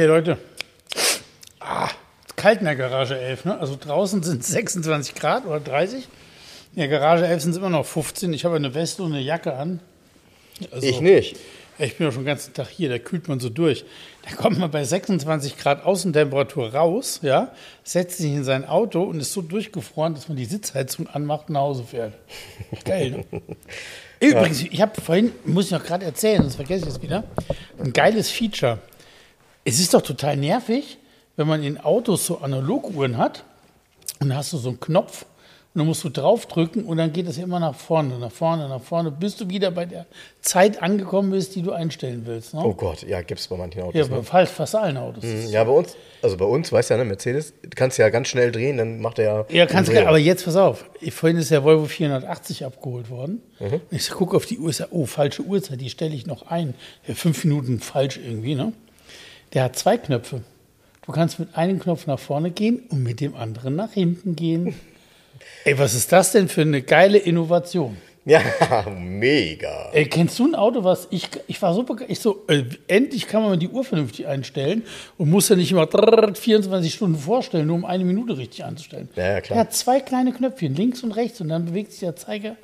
Hey Leute, ah, kalt in der Garage 11, ne? Also draußen sind es 26 Grad oder 30. In der Garage 11 sind es immer noch 15. Ich habe eine Weste und eine Jacke an. Also, Ich nicht. Ich bin ja schon den ganzen Tag hier, da kühlt man so durch. Da kommt man bei 26 Grad Außentemperatur raus, ja, setzt sich in sein Auto und ist so durchgefroren, dass man die Sitzheizung anmacht und nach Hause fährt. Geil, ne? Übrigens, ich habe vorhin, muss ich noch gerade erzählen, sonst vergesse ich es wieder, ein geiles Feature. Es ist doch total nervig, wenn man in Autos so Analoguhren hat und dann hast du so einen Knopf und dann musst du draufdrücken und dann geht es immer nach vorne, nach vorne, nach vorne, bis du wieder bei der Zeit angekommen bist, die du einstellen willst. Ne? Oh Gott, ja, gibt's bei manchen Autos. ja, ne? bei fast, fast allen Autos. Ja, bei uns, also bei uns, weißt du ja, ne, Mercedes, du kannst ja ganz schnell drehen, dann macht er ja. Ja, kannst du, aber jetzt pass auf. Ich- Vorhin ist der Volvo 480 abgeholt worden. Mhm. Ich gucke auf die Uhr, sag, oh, falsche Uhrzeit, die stelle ich noch ein. Ja, fünf Minuten falsch irgendwie, ne? Der hat zwei Knöpfe. Du kannst mit einem Knopf nach vorne gehen und mit dem anderen nach hinten gehen. Ey, was ist das denn für eine geile Innovation? Ja, mega. Ey, kennst du ein Auto, was ich, ich war super, ich so, äh, endlich kann man die Uhr vernünftig einstellen und muss ja nicht immer drrrr 24 Stunden vorstellen, nur um eine Minute richtig einzustellen. Ja, ja, klar. Er hat zwei kleine Knöpfchen, links und rechts und dann bewegt sich der Zeiger.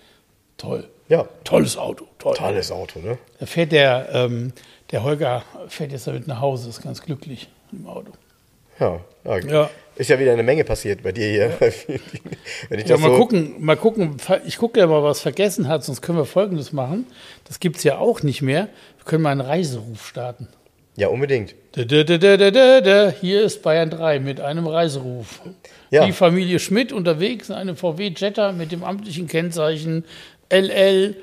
Toll. Ja, Tolles Auto, toll. tolles Auto, ne? Da fährt der, ähm, der Holger fährt jetzt damit nach Hause, ist ganz glücklich im Auto. Ja, ja. Ja. Ist ja wieder eine Menge passiert bei dir hier. Ja, das mal so, gucken, mal gucken. Ich gucke ja mal, was vergessen hat, sonst können wir Folgendes machen. Das gibt es ja auch nicht mehr. Wir können mal einen Reiseruf starten. Ja, unbedingt. Da, da, da, da, da, da, da. Hier ist Bayern 3 mit einem Reiseruf. Ja. Die Familie Schmidt unterwegs in einem VW Jetta mit dem amtlichen Kennzeichen LL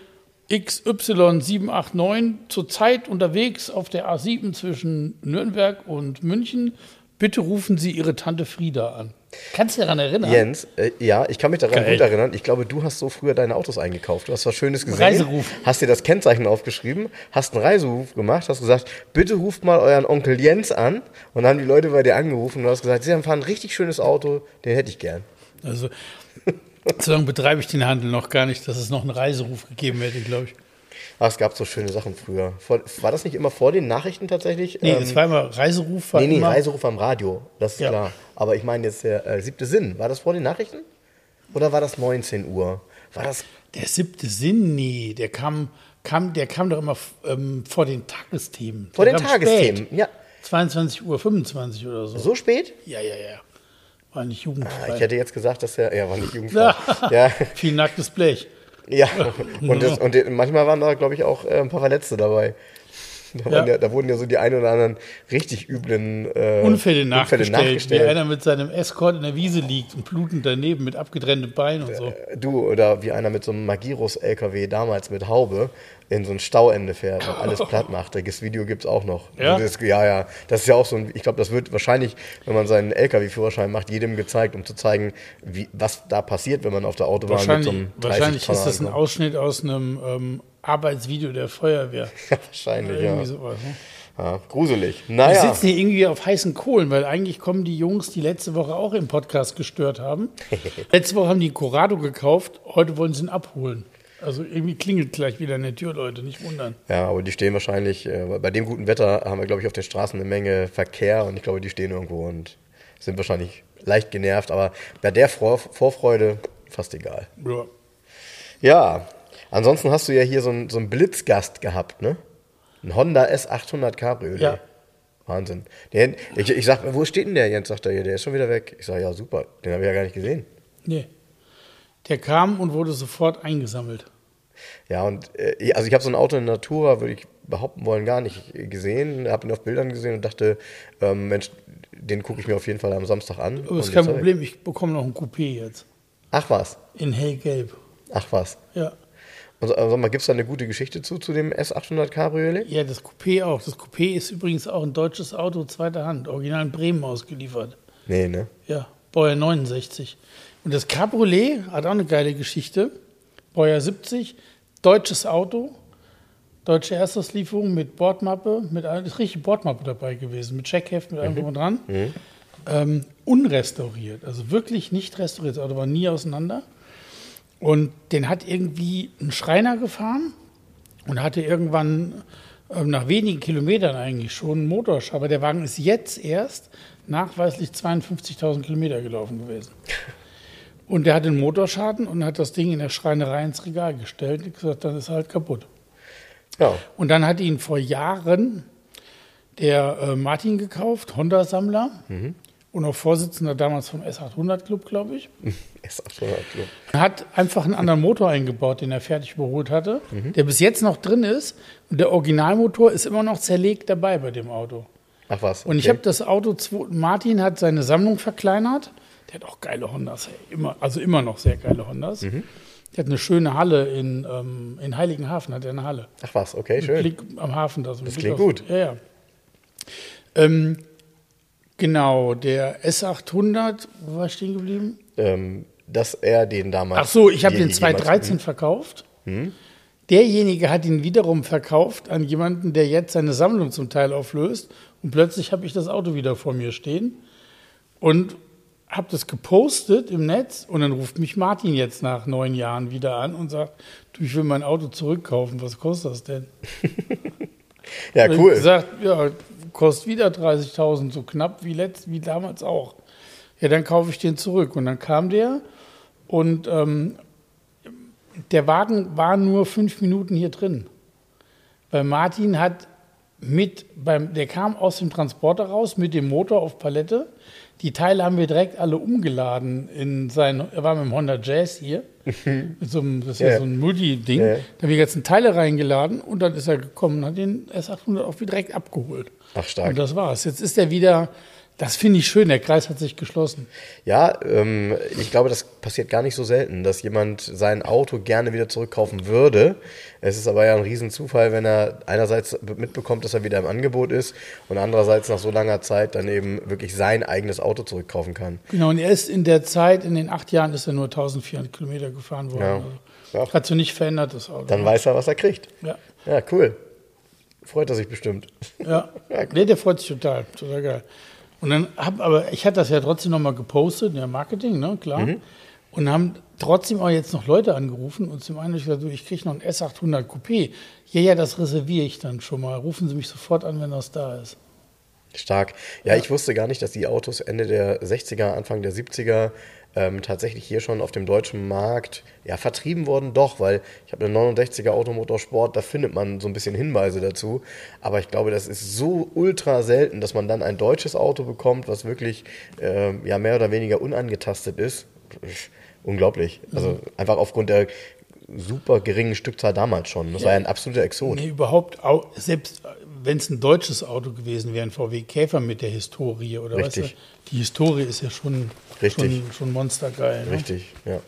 XY789 zurzeit unterwegs auf der A7 zwischen Nürnberg und München. Bitte rufen Sie Ihre Tante Frieda an. Kannst du dich daran erinnern? Jens, äh, ja, ich kann mich daran Geil. gut erinnern. Ich glaube, du hast so früher deine Autos eingekauft. Du hast was Schönes gesehen. Reiseruf. Hast dir das Kennzeichen aufgeschrieben, hast einen Reiseruf gemacht, hast gesagt, bitte ruft mal euren Onkel Jens an. Und dann haben die Leute bei dir angerufen und du hast gesagt, sie haben ein richtig schönes Auto, den hätte ich gern. Also, so lange betreibe ich den Handel noch gar nicht, dass es noch einen Reiseruf gegeben hätte, glaube ich. Ach, es gab so schöne Sachen früher. Vor, war das nicht immer vor den Nachrichten tatsächlich? Nee, Ähm, es war immer Reiseruf. War nee, nee, immer, Reiseruf am Radio, das ist Ja. klar. Aber ich meine jetzt der äh, siebte Sinn. War das vor den Nachrichten? Oder war das 19 Uhr? War das Der siebte Sinn, nee, der kam, kam, der kam doch immer ähm, vor den Tagesthemen. vor Der den Tagesthemen? Spät. Ja. 22 Uhr 25 oder so. So spät? Ja, ja, ja. War nicht jugendfrei. Ah, Ich hätte jetzt gesagt, dass er, ja, war nicht jugendfrei. ja, Viel nacktes Blech. ja. Und, das, und manchmal waren da, glaube ich, auch äh, ein paar Verletzte dabei. Da, Ja. da wurden ja so die ein oder anderen richtig üblen äh, Unfälle nachgestellt, wie nachgestellt. einer mit seinem Escort in der Wiese liegt und blutend daneben mit abgetrenntem Bein und so. Du oder wie einer mit so einem Magirus-LKW damals mit Haube in so ein Stauende fährt und alles platt macht. Das Video gibt es auch noch. Ja? Das, ja, ja. Das ist ja auch so ein, ich glaube, das wird wahrscheinlich, wenn man seinen LKW-Führerschein macht, jedem gezeigt, um zu zeigen, wie, was da passiert, wenn man auf der Autobahn mit so einem 30 wahrscheinlich ist das ein. Ausschnitt aus einem ähm, Arbeitsvideo der Feuerwehr. Wahrscheinlich, ja. Irgendwie sowas. Ne? ja. Gruselig. Wir Naja. sitzen hier irgendwie auf heißen Kohlen, weil eigentlich kommen die Jungs, die letzte Woche auch im Podcast gestört haben. letzte Woche haben die Corrado gekauft, heute wollen sie ihn abholen. Also irgendwie klingelt gleich wieder an der Tür, Leute, nicht wundern. Ja, aber die stehen wahrscheinlich, äh, bei dem guten Wetter haben wir, glaube ich, auf den Straßen eine Menge Verkehr und ich glaube, die stehen irgendwo und sind wahrscheinlich leicht genervt, aber bei der Vor Vorfreude fast egal. Ja. Ja, ansonsten hast du ja hier so einen, so einen Blitzgast gehabt, ne? Ein Honda S800 Cabriolet. Ja. Wahnsinn. Den, ich, ich sag, wo steht denn der Jens? Sagt er, der ist schon wieder weg. Ich sage, ja, super, den habe ich ja gar nicht gesehen. Nee. Der kam und wurde sofort eingesammelt. Ja, und äh, also ich habe so ein Auto in Natura, würde ich behaupten wollen, gar nicht gesehen. Habe ihn auf Bildern gesehen und dachte, ähm, Mensch, den gucke ich mir auf jeden Fall am Samstag an. Aber ist kein Problem, ich bekomme noch ein Coupé jetzt. Ach was, In hellgelb. ach was. Ja. Also, also mal, gibt es da eine gute Geschichte zu, zu dem S800 Cabriolet? Ja, das Coupé auch. Das Coupé ist übrigens auch ein deutsches Auto zweiter Hand, original in Bremen ausgeliefert. Nee, ne? Ja, Baujahr 69. Und das Cabriolet hat auch eine geile Geschichte. Baujahr 70, deutsches Auto, deutsche Erstauslieferung mit Bordmappe, mit ist richtig Bordmappe dabei gewesen, mit Checkheft, mit allem und dran. Ähm, unrestauriert, also wirklich nicht restauriert. Das Auto war nie auseinander. Und den hat irgendwie ein Schreiner gefahren und hatte irgendwann ähm, nach wenigen Kilometern eigentlich schon einen Motorschaden. Aber der Wagen ist jetzt erst nachweislich 52.000 Kilometer gelaufen gewesen. Und der hatte einen Motorschaden und hat das Ding in der Schreinerei ins Regal gestellt und gesagt, dann ist er halt kaputt. Ja. Und dann hat ihn vor Jahren der äh, Martin gekauft, Honda-Sammler und auch Vorsitzender damals vom S800 Club, glaube ich. S800 Club. Hat einfach einen anderen Motor eingebaut, den er fertig überholt hatte, der bis jetzt noch drin ist. Und der Originalmotor ist immer noch zerlegt dabei bei dem Auto. Ach was. Und ich okay. habe das Auto, Martin hat seine Sammlung verkleinert. Der hat auch geile Hondas, ey. immer, also immer noch sehr geile Hondas. Der hat eine schöne Halle in, ähm, in Heiligenhafen, hat er eine Halle. Ach was, okay, schön. Blick am Hafen. Da so Das klingt gut. Ja, ja. Ähm, genau, der S800, wo war ich stehen geblieben? Ähm, dass er den damals. Ach so, ich habe den 2013 verkauft. Derjenige hat ihn wiederum verkauft an jemanden, der jetzt seine Sammlung zum Teil auflöst. Und plötzlich habe ich das Auto wieder vor mir stehen und habe das gepostet im Netz. Und dann ruft mich Martin jetzt nach neun Jahren wieder an und sagt, du, ich will mein Auto zurückkaufen. Was kostet das denn? Ja, Und ich cool. gesagt, ja, kostet wieder 30.000, so knapp wie, letzt, wie damals auch. Ja, dann kaufe ich den zurück. Und dann kam der und ähm, der Wagen war nur fünf Minuten hier drin. Weil Martin hat mit, beim, der kam aus dem Transporter raus mit dem Motor auf Palette. Die Teile haben wir direkt alle umgeladen in sein, er war mit dem Honda Jazz hier, mit so einem, das ist ja, Ja. so ein Multi-Ding. Ja. Da haben wir die ganzen Teile reingeladen und dann ist er gekommen und hat den S800 auch wieder direkt abgeholt. Ach, stark. Und das war's. Jetzt ist er wieder, das finde ich schön, der Kreis hat sich geschlossen. Ja, ähm, ich glaube, das passiert gar nicht so selten, dass jemand sein Auto gerne wieder zurückkaufen würde. Es ist aber ja ein Riesenzufall, wenn er einerseits mitbekommt, dass er wieder im Angebot ist und andererseits nach so langer Zeit dann eben wirklich sein eigenes Auto zurückkaufen kann. Genau, und er ist in der Zeit, in den acht Jahren, ist er nur 1400 Kilometer gefahren worden. Ja. Also. Hat sich nicht verändert, das Auto. Dann weiß er, was er kriegt. ja. Ja, cool. Freut er sich bestimmt. Ja, Ja, nee, der freut sich total, total geil. Und dann hab, aber ich hatte das ja trotzdem nochmal gepostet, ja, Marketing, ne, klar. Und haben trotzdem auch jetzt noch Leute angerufen und zum einen ich gesagt, du, ich kriege noch ein S800 Coupé. Ja, ja, das reserviere ich dann schon mal. Rufen Sie mich sofort an, wenn das da ist. Stark. Ja, ich wusste gar nicht, dass die Autos Ende der 60er, Anfang der 70er ähm, tatsächlich hier schon auf dem deutschen Markt ja, vertrieben wurden. Doch, weil ich habe eine 69er Automotorsport, da findet man so ein bisschen Hinweise dazu. Aber ich glaube, das ist so ultra selten, dass man dann ein deutsches Auto bekommt, was wirklich ähm, ja, mehr oder weniger unangetastet ist. Unglaublich. Also einfach aufgrund der super geringen Stückzahl damals schon. Das war ja ein absoluter Exot. Nee, überhaupt, au- selbst wenn es ein deutsches Auto gewesen wäre, ein VW Käfer mit der Historie oder was? Richtig. Die Historie ist ja schon, Richtig. schon, schon monstergeil. Ne? Richtig, ja.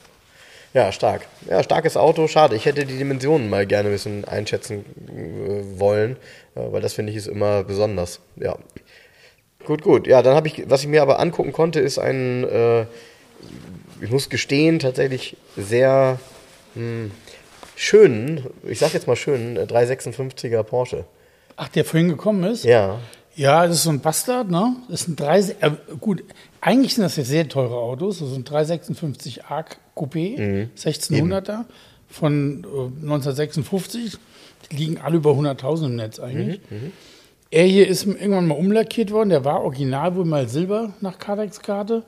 Ja, stark. Ja, starkes Auto. Schade. Ich hätte die Dimensionen mal gerne ein bisschen einschätzen äh, wollen, äh, weil das finde ich ist immer besonders. Ja. Gut, gut. Ja, dann habe ich, was ich mir aber angucken konnte, ist ein, äh, ich muss gestehen, tatsächlich sehr hm, schönen, ich sag jetzt mal schönen, äh, 356er Porsche. Ach, der vorhin gekommen ist? Ja. Ja, das ist so ein Bastard, ne? Das ist ein 3, äh, gut, eigentlich sind das ja sehr teure Autos, das ein 356 Arc Coupé, 1600er von äh, 1956. Die liegen alle über 100.000 im Netz eigentlich. Er hier ist irgendwann mal umlackiert worden, der war original wohl mal Silber nach Cardex-Karte,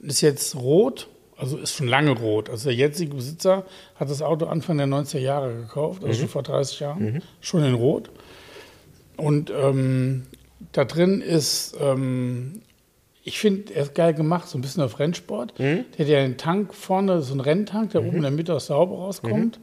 ist jetzt rot, also ist schon lange rot. Also der jetzige Besitzer hat das Auto Anfang der 90er Jahre gekauft, also schon vor 30 Jahren, schon in rot. Und ähm, da drin ist, ähm, ich finde, er ist geil gemacht, so ein bisschen auf Rennsport. Der hat ja einen Tank vorne, so einen Renntank, der oben in der Mitte aus der Haube rauskommt.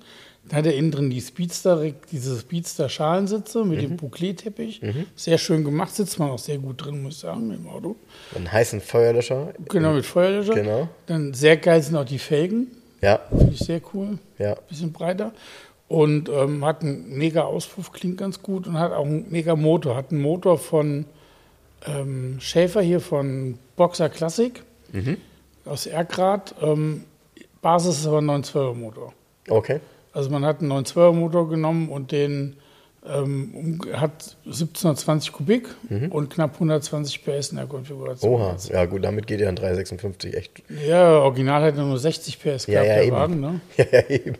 Dann hat er innen drin die Speedster, diese Speedster-Schalensitze mit dem Bouclé-Teppich. Sehr schön gemacht, sitzt man auch sehr gut drin, muss ich sagen, im Auto. Einen heißen Feuerlöscher. Genau, mit Feuerlöscher. Genau. Dann sehr geil sind auch die Felgen, Ja, finde ich sehr cool. ja. Bisschen breiter. und ähm, hat einen mega Auspuff, klingt ganz gut und hat auch einen mega Motor. Hat einen Motor von ähm, Schäfer hier von Boxer Classic aus Erkrad. Ähm, Basis ist aber ein 912er Motor. Okay. Also man hat einen 912er Motor genommen und den ähm, hat 1720 Kubik und knapp 120 PS in der Konfiguration. Oha. Ja, gut, damit geht ja ein 356 echt. Ja, original hat er nur 60 PS Ja, gehabt, ja, der eben. Wagen. Ne? Ja, ja, eben.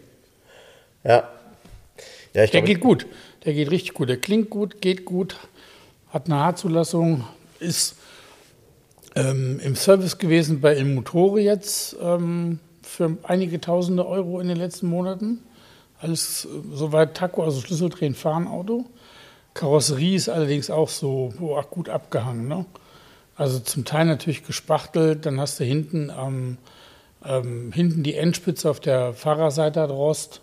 Ja. Ja, ich Der glaube, geht gut. Der geht richtig gut. Der klingt gut, geht gut, hat eine H-Zulassung, ist ähm, im Service gewesen bei Motore jetzt ähm, für einige tausende Euro in den letzten Monaten. Alles äh, soweit Taco, also Schlüsseldrehen, fahren Auto. Karosserie ist allerdings auch so boah, gut abgehangen. Ne? Also zum Teil natürlich gespachtelt, dann hast du hinten am ähm, hinten die Endspitze auf der Fahrerseite hat Rost,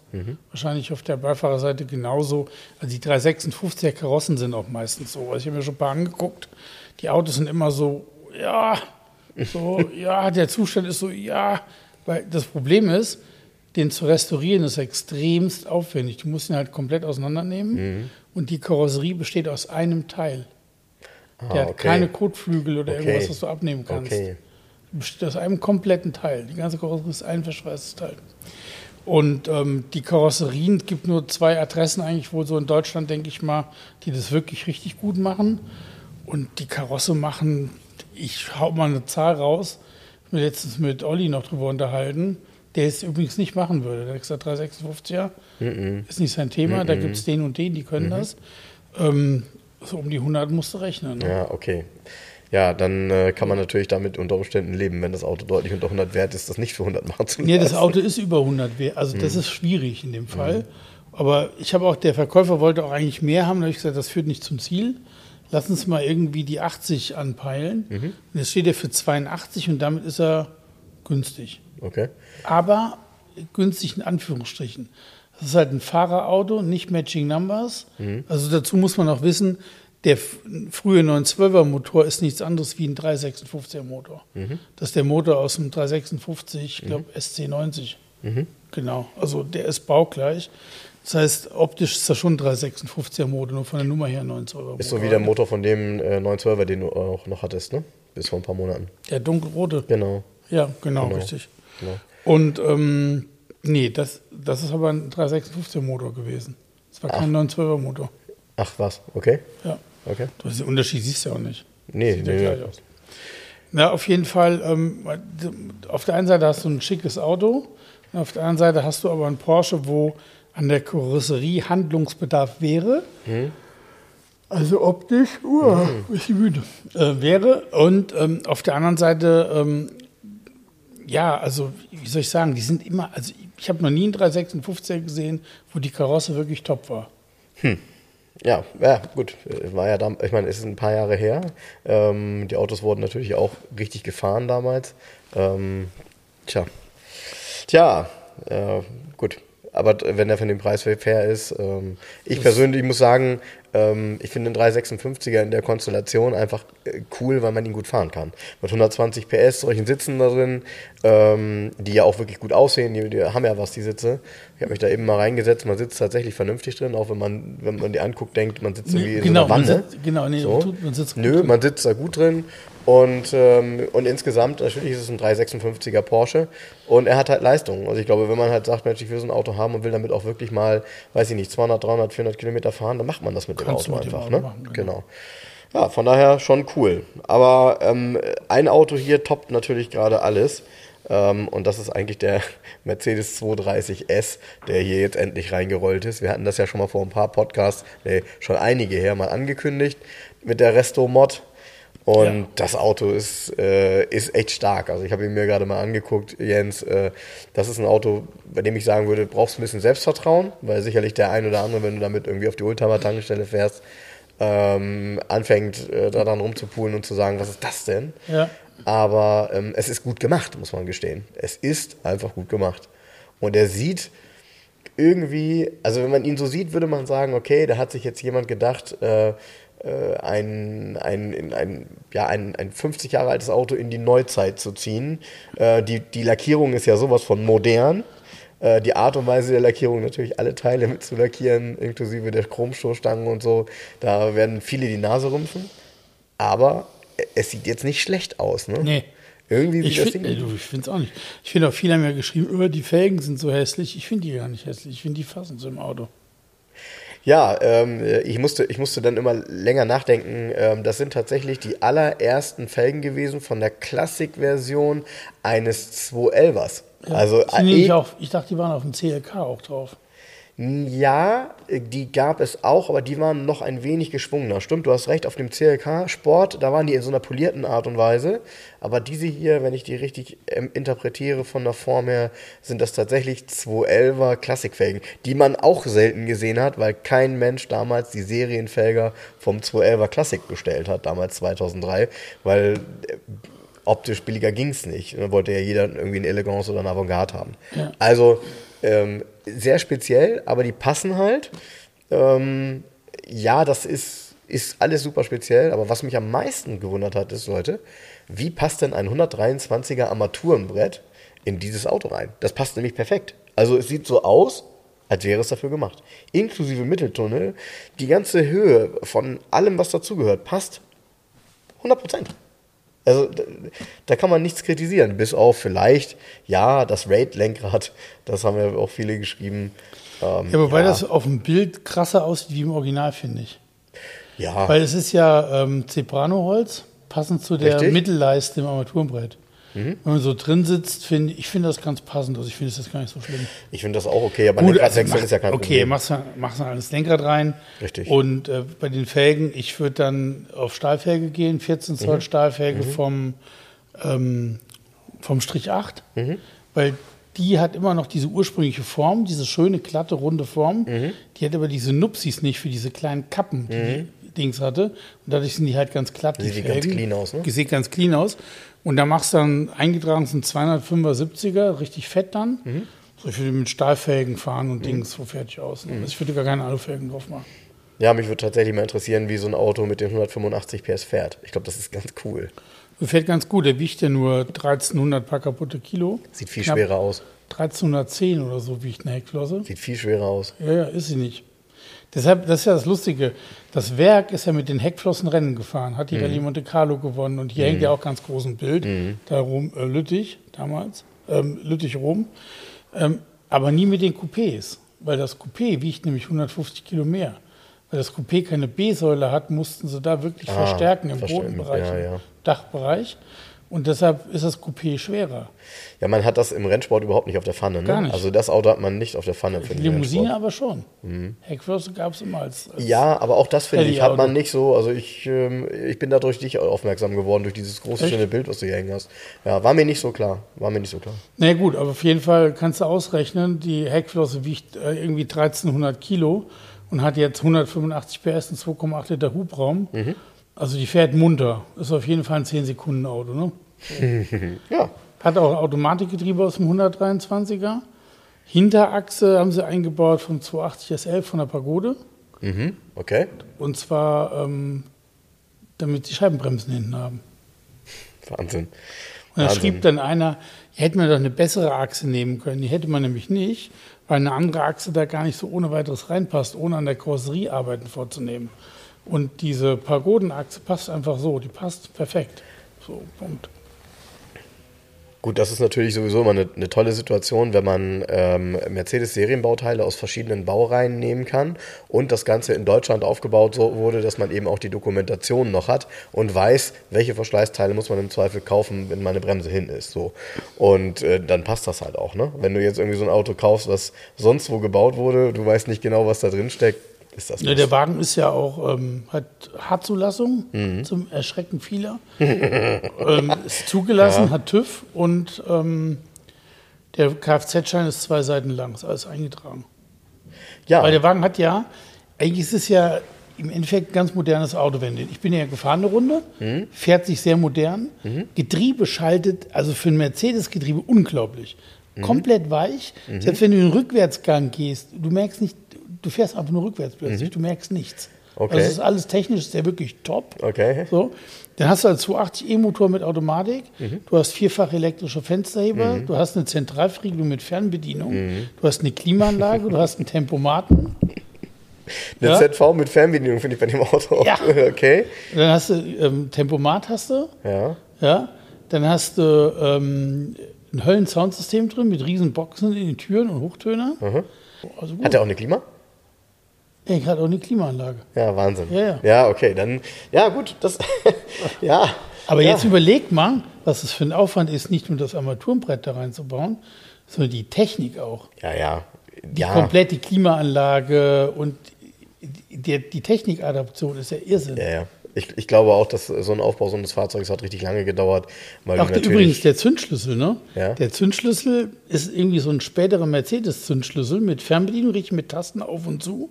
wahrscheinlich auf der Beifahrerseite genauso. Also die 356er Karossen sind auch meistens so. Also ich habe mir schon ein paar angeguckt. Die Autos sind immer so, ja, so, ja, der Zustand ist so, ja. Weil das Problem ist, den zu restaurieren ist extremst aufwendig. Du musst ihn halt komplett auseinandernehmen und die Karosserie besteht aus einem Teil. Der hat Ah, okay. keine Kotflügel oder Okay. irgendwas, was du abnehmen kannst Okay. Besteht aus einem kompletten Teil. Die ganze Karosserie ist ein verschweißtes Teil. Und ähm, die Karosserien, es gibt nur zwei Adressen eigentlich wohl so in Deutschland, denke ich mal, die das wirklich richtig gut machen. Und die Karosse machen, ich hau mal eine Zahl raus, mir letztens mit Olli noch drüber unterhalten, der es übrigens nicht machen würde. Der gesagt, 356er ist nicht sein Thema, da gibt es den und den, die können das. Ähm, so um die 100 musst du rechnen. Ne? Ja, okay. Ja, dann äh, kann man natürlich damit unter Umständen leben, wenn das Auto deutlich unter 100 wert ist, das nicht für 100 machen zu lassen. Nee, das Auto ist über 100 wert. Also das ist schwierig in dem Fall. Aber ich habe auch, der Verkäufer wollte auch eigentlich mehr haben. Da habe ich gesagt, das führt nicht zum Ziel. Lass uns mal irgendwie die 80 anpeilen. Und jetzt steht er für 82 und damit ist er günstig. Okay. Aber günstig in Anführungsstrichen. Das ist halt ein Fahrerauto, nicht Matching Numbers. Also dazu muss man auch wissen, der frühe 912er Motor ist nichts anderes wie ein 356er Motor. Das ist der Motor aus dem 356, ich glaube SC90. Genau, also der ist baugleich. Das heißt, optisch ist das schon ein 356er Motor, nur von der Nummer her 912er Motor. Ist so wie der Motor von dem äh, 912er, den du auch noch hattest, ne? Bis vor ein paar Monaten. Der dunkelrote. Genau. Ja, genau, Genau. richtig. genau. Und ähm, nee, das, das ist aber ein 356er Motor gewesen. Das war kein 912er Motor. Ach was, okay. Ja. Okay. Du hast den Unterschied siehst du ja auch nicht. Nee, Sieht ja nee, gleich nee. aus. Na, auf jeden Fall, ähm, auf der einen Seite hast du ein schickes Auto, auf der anderen Seite hast du aber einen Porsche, wo an der Karosserie Handlungsbedarf wäre. Also optisch, uh, ich bin müde, äh, wäre. Und ähm, auf der anderen Seite, ähm, ja, also wie soll ich sagen, die sind immer, also ich habe noch nie einen 356er gesehen, wo die Karosse wirklich top war. Ja, ja, gut. War ja dam- ich meine, es ist ein paar Jahre her. Ähm, die Autos wurden natürlich auch richtig gefahren damals. Ähm, tja. Tja, äh, gut. Aber wenn der von dem Preis fair ist, ähm, ich persönlich muss sagen, ähm, ich finde den 356er in der Konstellation einfach äh, cool, weil man ihn gut fahren kann. Mit 120 PS, solchen Sitzen da drin, ähm, die ja auch wirklich gut aussehen, die, die haben ja was, die Sitze. Ich habe mich da eben mal reingesetzt, man sitzt tatsächlich vernünftig drin, auch wenn man, wenn man die anguckt, denkt, man sitzt irgendwie in so einer man Wanne. sitzt, genau, nee, So. man sitzt Nö, man sitzt da gut drin. Und, ähm, und insgesamt, natürlich ist es ein 356er Porsche und er hat halt Leistung. Also ich glaube, wenn man halt sagt, Mensch, ich will so ein Auto haben und will damit auch wirklich mal, weiß ich nicht, 200, 300, 400 Kilometer fahren, dann macht man das mit dem Kannst Auto mit dem einfach. Auto ne? machen, genau. Ja, von daher schon cool. Aber ähm, ein Auto hier toppt natürlich gerade alles. Ähm, und das ist eigentlich der Mercedes 230S, der hier jetzt endlich reingerollt ist. Wir hatten das ja schon mal vor ein paar Podcasts, nee, schon einige her mal angekündigt mit der Resto-Mod. Und Ja. das Auto ist, äh, ist echt stark. Also ich habe ihn mir gerade mal angeguckt, Jens. Äh, das ist ein Auto, bei dem ich sagen würde, brauchst ein bisschen Selbstvertrauen, weil sicherlich der ein oder andere, wenn du damit irgendwie auf die Oldtimer-Tankstelle fährst, ähm, anfängt, äh, da dann rumzupulen und zu sagen, was ist das denn? Ja. Aber ähm, es ist gut gemacht, muss man gestehen. Es ist einfach gut gemacht. Und er sieht irgendwie, also wenn man ihn so sieht, würde man sagen, okay, da hat sich jetzt jemand gedacht, äh, ein, ein, ein, ja, ein, ein 50 Jahre altes Auto in die Neuzeit zu ziehen. Äh, die, die Lackierung ist ja sowas von modern. Äh, die Art und Weise der Lackierung, natürlich alle Teile mit zu lackieren, inklusive der Chromstoßstangen und so. Da werden viele die Nase rümpfen. Aber es sieht jetzt nicht schlecht aus, ne? Nee. Irgendwie sieht Ich das finde Ding. es auch nicht. Ich finde auch, viele haben ja geschrieben, über die Felgen sind so hässlich. Ich finde die gar nicht hässlich. Ich finde die fassen so im Auto. Ja, ähm, ich, musste, ich musste dann immer länger nachdenken. Ähm, das sind tatsächlich die allerersten Felgen gewesen von der Classic-Version eines 211ers. Also Die nehme ich, eh- auch, ich dachte, die waren auf dem CLK auch drauf. Ja, die gab es auch, aber die waren noch ein wenig geschwungener. Stimmt, du hast recht, auf dem CLK Sport, da waren die in so einer polierten Art und Weise. Aber diese hier, wenn ich die richtig ähm, interpretiere von der Form her, sind das tatsächlich 211er Klassikfelgen, die man auch selten gesehen hat, weil kein Mensch damals die Serienfelger vom 211er Classic bestellt hat, damals 2003, weil äh, optisch billiger ging es nicht. Da wollte ja jeder irgendwie eine Elegance oder eine Avantgarde haben. Ja. Also ähm, sehr speziell, aber die passen halt. Ähm, ja, das ist, ist alles super speziell, aber was mich am meisten gewundert hat, ist, Leute, wie passt denn ein 123er Armaturenbrett in dieses Auto rein? Das passt nämlich perfekt. Also es sieht so aus, als wäre es dafür gemacht. Inklusive Mitteltunnel, die ganze Höhe von allem, was dazugehört, passt 100 Prozent. Also da, kann man nichts kritisieren, bis auf vielleicht, ja, das Raid-Lenkrad, das haben ja auch viele geschrieben. Ähm, Ja, wobei ja, das auf dem Bild krasser aussieht wie im Original, finde ich. ja, Weil es ist ja ähm, Zebrano-Holz, passend zu der Richtig. Mittelleiste im Armaturenbrett. Wenn man so drin sitzt, finde ich, finde das ganz passend. Also ich finde das gar nicht so schlimm. ich finde das auch okay, aber Gut, Lenkradwechsel also ist ja kein okay, Problem. machst du machst du alles Lenkrad rein. Richtig. Und äh, bei den Felgen, ich würde dann auf Stahlfelge gehen, 14 Mhm. Zoll Stahlfelge vom, ähm, vom Strich 8, Mhm. weil die hat immer noch diese ursprüngliche Form, diese schöne, glatte, runde Form. Mhm. Die hat aber diese Nupsis nicht für diese kleinen Kappen, die die Dings hatte. Und dadurch sind die halt ganz glatt. Sieht die ganz Felgen. clean aus, ne? Die sieht ganz clean aus. Und da machst du dann eingetragen sind 275er, richtig fett dann. Mhm. So, ich würde mit Stahlfelgen fahren und Dings so fertig aus. Mhm. Also ich würde gar keine Alufelgen drauf machen. Ja, mich würde tatsächlich mal interessieren, wie so ein Auto mit den 185 PS fährt. Ich glaube, das ist ganz cool. Das fährt ganz gut. Der wiegt ja nur 1300 paar kaputte Kilo. Sieht viel Knapp schwerer aus. 1310 oder so wiegt eine Heckflosse. Sieht viel schwerer aus. Ja, ja, ist sie nicht. Deshalb, das ist ja das Lustige. Das Werk ist ja mit den Heckflossen Rennen gefahren, hat die Rallye Monte Carlo gewonnen und hier hängt ja auch ganz groß ein Bild. Da rum, äh, Lüttich damals, ähm, Lüttich rum. Ähm, aber nie mit den Coupés, weil das Coupé wiegt nämlich 150 Kilo mehr. Weil das Coupé keine B-Säule hat, mussten sie da wirklich Ah, verstärken im Bodenbereich, ja, im ja. Dachbereich. Und deshalb ist das Coupé schwerer. Ja, man hat das im Rennsport überhaupt nicht auf der Pfanne. Ne? Gar nicht. Also das Auto hat man nicht auf der Pfanne für Die Limousine aber schon. Heckflosse gab es immer als, als Ja, aber auch das finde ich, hat man nicht so. Also ich, ähm, ich bin da durch dich aufmerksam geworden, durch dieses große, schöne Bild, was du hier hängen hast. Ja, war mir nicht so klar. War mir nicht so klar. Na gut, aber auf jeden Fall kannst du ausrechnen, die Heckflosse wiegt äh, irgendwie 1300 Kilo und hat jetzt 185 PS und 2,8 Liter Hubraum. Also die fährt munter. Ist auf jeden Fall ein 10-Sekunden-Auto. Ne? Ja, Hat auch Automatikgetriebe aus dem 123er. Hinterachse haben sie eingebaut vom 280 S11 von der Pagode. mhm. okay. Und zwar, ähm, damit sie Scheibenbremsen hinten haben. Wahnsinn. Und da schrieb dann einer, hätte man doch eine bessere Achse nehmen können. Die hätte man nämlich nicht, weil eine andere Achse da gar nicht so ohne weiteres reinpasst, ohne an der Karosserie Arbeiten vorzunehmen. Und diese Pagodenachse passt einfach so, die passt perfekt. So, Punkt. Gut, das ist natürlich sowieso immer eine, eine tolle Situation, wenn man ähm, Mercedes-Serienbauteile aus verschiedenen Baureihen nehmen kann und das Ganze in Deutschland aufgebaut so wurde, dass man eben auch die Dokumentation noch hat und weiß, welche Verschleißteile muss man im Zweifel kaufen, wenn meine Bremse hin ist. So. Und äh, dann passt das halt auch. Ne? Wenn du jetzt irgendwie so ein Auto kaufst, was sonst wo gebaut wurde, du weißt nicht genau, was da drin steckt, ist das Ja, der Wagen ist ja auch, ähm, hat H-Zulassung zum Erschrecken vieler. ähm, ist zugelassen, hat TÜV und ähm, der Kfz-Schein ist zwei Seiten lang, ist alles eingetragen. ja, Weil der Wagen hat ja, eigentlich ist es ja im Endeffekt ein ganz modernes Auto. Wenn ich bin ja gefahren eine Runde, fährt sich sehr modern. Getriebe schaltet, also für ein Mercedes-Getriebe unglaublich. Komplett weich. Selbst wenn du in den Rückwärtsgang gehst, du merkst nicht, du fährst einfach nur rückwärts plötzlich, du merkst nichts. Okay. Also das ist alles technisch, ist der wirklich top. Okay. So. Dann hast du einen 280 E-Motor mit Automatik, Mhm. du hast vierfach elektrische Fensterheber, du hast eine Zentralverriegelung mit Fernbedienung, Mhm. du hast eine Klimaanlage, du hast einen Tempomaten, Eine Ja. ZV mit Fernbedienung finde ich bei dem Auto auch. Ja. Okay. dann hast du ähm, Tempomat hast du, Ja. ja, dann hast du ähm, ein Höllen-Soundsystem drin mit riesen Boxen in den Türen und Hochtöner. Also. Hat er auch eine Klima? Er hat auch eine Klimaanlage. Ja, Wahnsinn. Ja, ja. Ja, okay, dann, ja, gut, das, ja. Aber ja. jetzt überleg mal, was es für ein Aufwand ist, nicht nur das Armaturenbrett da reinzubauen, sondern die Technik auch. Ja, ja. Die ja. komplette Klimaanlage und die, die Technikadaption ist ja Irrsinn. Ja, ja. Ich, ich glaube auch, dass so ein Aufbau so eines Fahrzeugs hat richtig lange gedauert. Weil Auch der, übrigens der Zündschlüssel, ne? Ja. Der Zündschlüssel ist irgendwie so ein späterer Mercedes-Zündschlüssel mit Fernbedienung, richtig mit Tasten auf und zu.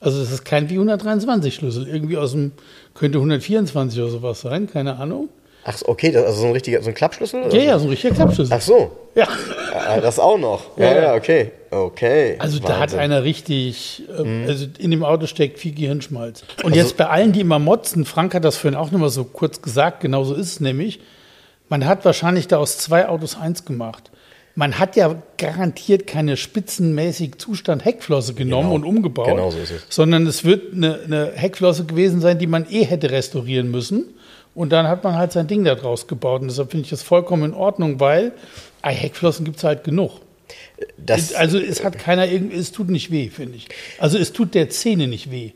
Also das ist kein V123-Schlüssel, irgendwie aus dem, könnte 124 oder sowas sein, keine Ahnung. Ach, okay, das, also so ein richtiger, so ein Klappschlüssel? Ja, so? ja, so ein richtiger Klappschlüssel. Ach so, Ja. ah, das auch noch. Ja, Ja, ja, okay. Okay. Also da hat Wahnsinn. Mhm. einer richtig, ähm, also in dem Auto steckt viel Gehirnschmalz. Und Also- jetzt bei allen, die immer motzen, Frank hat das vorhin auch nochmal so kurz gesagt, genau so ist es nämlich, man hat wahrscheinlich da aus zwei Autos eins gemacht. Man hat ja garantiert keine spitzenmäßig Zustand Heckflosse genommen Genau. und umgebaut, Genau so ist es. sondern es wird eine, eine Heckflosse gewesen sein, die man eh hätte restaurieren müssen. Und dann hat man halt sein Ding da draus gebaut. Und deshalb finde ich das vollkommen in Ordnung, weil ah, Heckflossen gibt es halt genug. Das, Also es hat keiner irgendwie, es tut nicht weh, finde ich. Also es tut der Zähne nicht weh.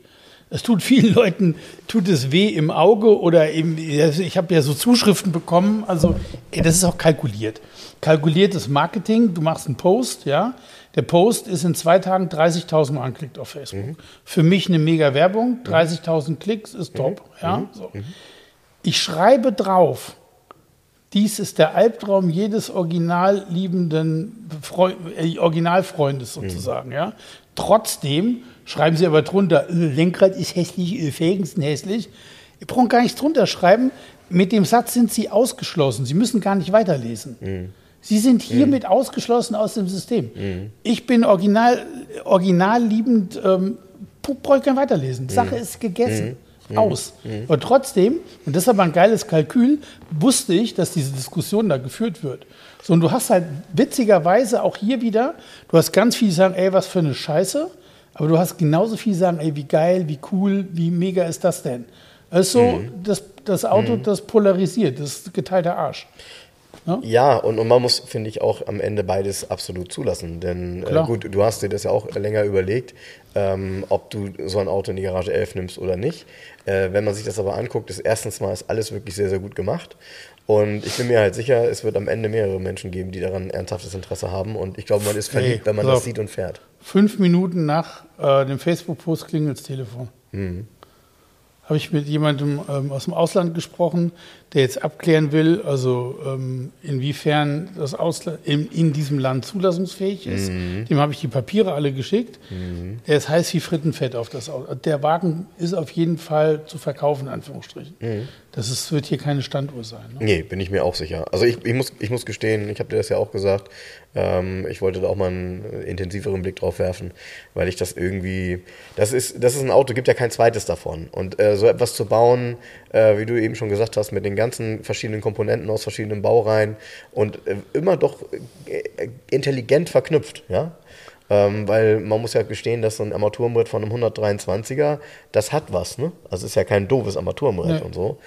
Es tut vielen Leuten, tut es weh im Auge oder im, also ich habe ja so Zuschriften bekommen, also ey, das ist auch kalkuliert. Kalkuliertes Marketing, du machst einen Post, ja. Der Post ist in zwei Tagen 30.000 Mal angeklickt auf Facebook. Für mich eine mega Werbung, 30.000 Klicks ist top, ja. So. Ich schreibe drauf, dies ist der Albtraum jedes original liebenden Freu äh, Originalfreundes sozusagen, ja. Trotzdem schreiben sie aber drunter, äh, Lenkrad ist hässlich, äh, Felgen sind hässlich. Ihr braucht gar nichts drunter schreiben. Mit dem Satz sind sie ausgeschlossen. Sie müssen gar nicht weiterlesen. Sie sind hiermit ausgeschlossen aus dem System. Ich bin original, original liebend, ähm, brauche ich kein Weiterlesen. Sache ist gegessen. Aus. Aber trotzdem, und das ist aber ein geiles Kalkül, wusste ich, dass diese Diskussion da geführt wird. So, und du hast halt witzigerweise auch hier wieder, du hast ganz viel, die sagen, ey, was für eine Scheiße, aber du hast genauso viel, die sagen, ey, wie geil, wie cool, wie mega ist das denn? Also, das, das Auto, das polarisiert, das ist geteilter Arsch. Ja, und, und man muss, finde ich, auch am Ende beides absolut zulassen. Denn äh, gut, du hast dir das ja auch länger überlegt, ähm, ob du so ein Auto in die Garage 11 nimmst oder nicht. Äh, wenn man sich das aber anguckt, ist erstens mal ist alles wirklich sehr, sehr gut gemacht. Und ich bin mir halt sicher, es wird am Ende mehrere Menschen geben, die daran ernsthaftes Interesse haben. Und ich glaube, man ist verliebt, Hey, wenn man das sieht und fährt. Fünf Minuten nach äh, dem Facebook-Post klingelt das Telefon. Habe ich mit jemandem ähm, aus dem Ausland gesprochen, der jetzt abklären will, also ähm, inwiefern das Ausla in, in diesem Land zulassungsfähig ist. Dem habe ich die Papiere alle geschickt. Der ist heiß wie Frittenfett auf das Auto. Der Wagen ist auf jeden Fall zu verkaufen, in Anführungsstrichen. Das ist, wird hier keine Standuhr sein. Ne? Nee, bin ich mir auch sicher. Also ich, ich, muss, ich muss gestehen, ich habe dir das ja auch gesagt, ähm, ich wollte da auch mal einen äh, intensiveren Blick drauf werfen, weil ich das irgendwie, das ist, das ist ein Auto, gibt ja kein zweites davon. Und äh, so etwas zu bauen, äh, wie du eben schon gesagt hast, mit den ganzen verschiedenen Komponenten aus verschiedenen Baureihen und äh, immer doch äh, intelligent verknüpft, ja. Ähm, weil man muss ja gestehen, dass so ein Armaturenbrett von einem 123er, das hat was, ne? Also es ist ja kein doofes Armaturenbrett Nee. und so.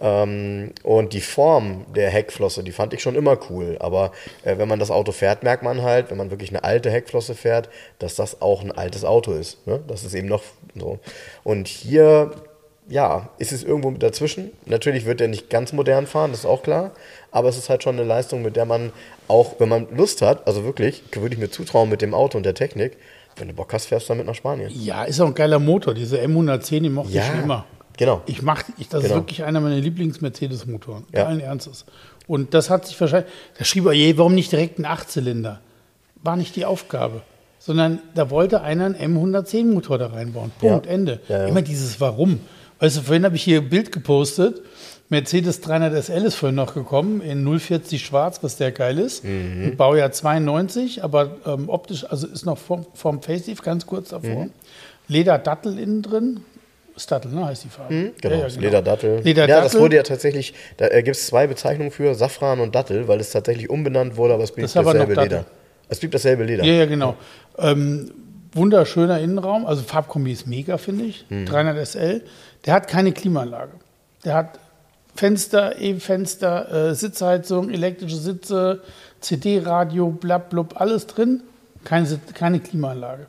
Ähm, und die Form der Heckflosse, die fand ich schon immer cool. Aber äh, wenn man das Auto fährt, merkt man halt, wenn man wirklich eine alte Heckflosse fährt, dass das auch ein altes Auto ist. Ne? Das ist eben noch so. Und hier, ja, ist es irgendwo mit dazwischen. Natürlich wird er nicht ganz modern fahren, das ist auch klar. Aber es ist halt schon eine Leistung, mit der man auch, wenn man Lust hat, also wirklich, würde ich mir zutrauen mit dem Auto und der Technik, wenn du Bock hast, fährst du damit nach Spanien. Ja, ist auch ein geiler Motor. Diese M110, die mochte ich schon immer. genau. Ich mach, ich, das Genau. ist wirklich einer meiner Lieblings-Mercedes-Motoren. Ja. Allen Ernstes. Und das hat sich wahrscheinlich, da schrieb er, je, warum nicht direkt ein Achtzylinder? War nicht die Aufgabe. Sondern da wollte einer einen M110-Motor da reinbauen. Punkt, Ja. Ende. Ja, ja. Immer dieses Warum. Weißt du, vorhin habe ich hier ein Bild gepostet. Mercedes 300 SL ist vorhin noch gekommen, in 040 schwarz, was der geil ist. Mhm. Baujahr 92, aber ähm, optisch, also ist noch vom, vom Facelift ganz kurz davor. Mhm. Lederdattel innen drin, Stattel, ne, heißt die Farbe. Hm, genau, Ja, ja, das Lederdattel. Lederdattel. Ja, das wurde ja tatsächlich, da äh, gibt es zwei Bezeichnungen für, Safran und Dattel, weil es tatsächlich umbenannt wurde, aber es blieb Das dasselbe. Leder. Es blieb dasselbe Leder. Ja, ja, genau. Ähm, wunderschöner Innenraum, also Farbkombi ist mega, finde ich. Hm. 300 SL. Der hat keine Klimaanlage. Der hat Fenster, E-Fenster, äh, Sitzheizung, elektrische Sitze, CD-Radio, blab, blub, alles drin. Keine, keine Klimaanlage.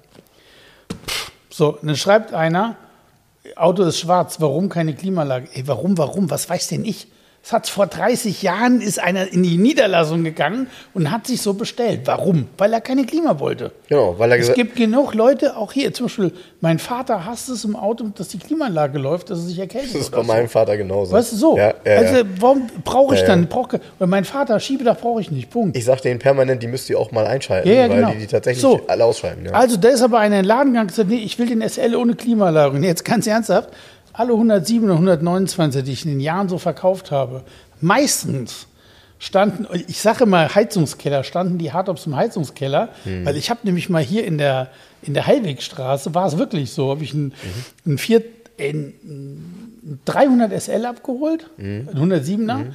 So, dann schreibt einer, Auto ist schwarz, warum keine Klimaanlage? Ey, warum, warum? Was weiß denn ich? Es hat vor 30 Jahren ist einer in die Niederlassung gegangen und hat sich so bestellt. Warum? Weil er keine Klima wollte. Genau, weil er Es gibt genug Leute, auch hier, zum Beispiel, mein Vater hasst es im Auto, dass die Klimaanlage läuft, dass er sich erkältet. das ist bei meinem Vater genauso. Weißt du, so. Ja, ja, also, warum brauche ich Ja, dann? Brauch, weil mein Vater, Schiebedach brauche ich nicht. Punkt. Ich sag denen permanent, die müsst ihr auch mal einschalten, weil genau. die die tatsächlich So. alle ausschalten. Also, da ist aber einer in den Laden gegangen und gesagt, nee, ich will den SL ohne Klimaanlage. Und jetzt ganz ernsthaft, alle 107 oder 129, die ich in den Jahren so verkauft habe, meistens standen, ich sage mal Heizungskeller, standen die Hardtops im Heizungskeller, Hm. weil ich habe nämlich mal hier in der, in der Heilwegstraße, war es wirklich so, habe ich einen, vier, einen, einen 300 SL abgeholt, Hm. einen 107er.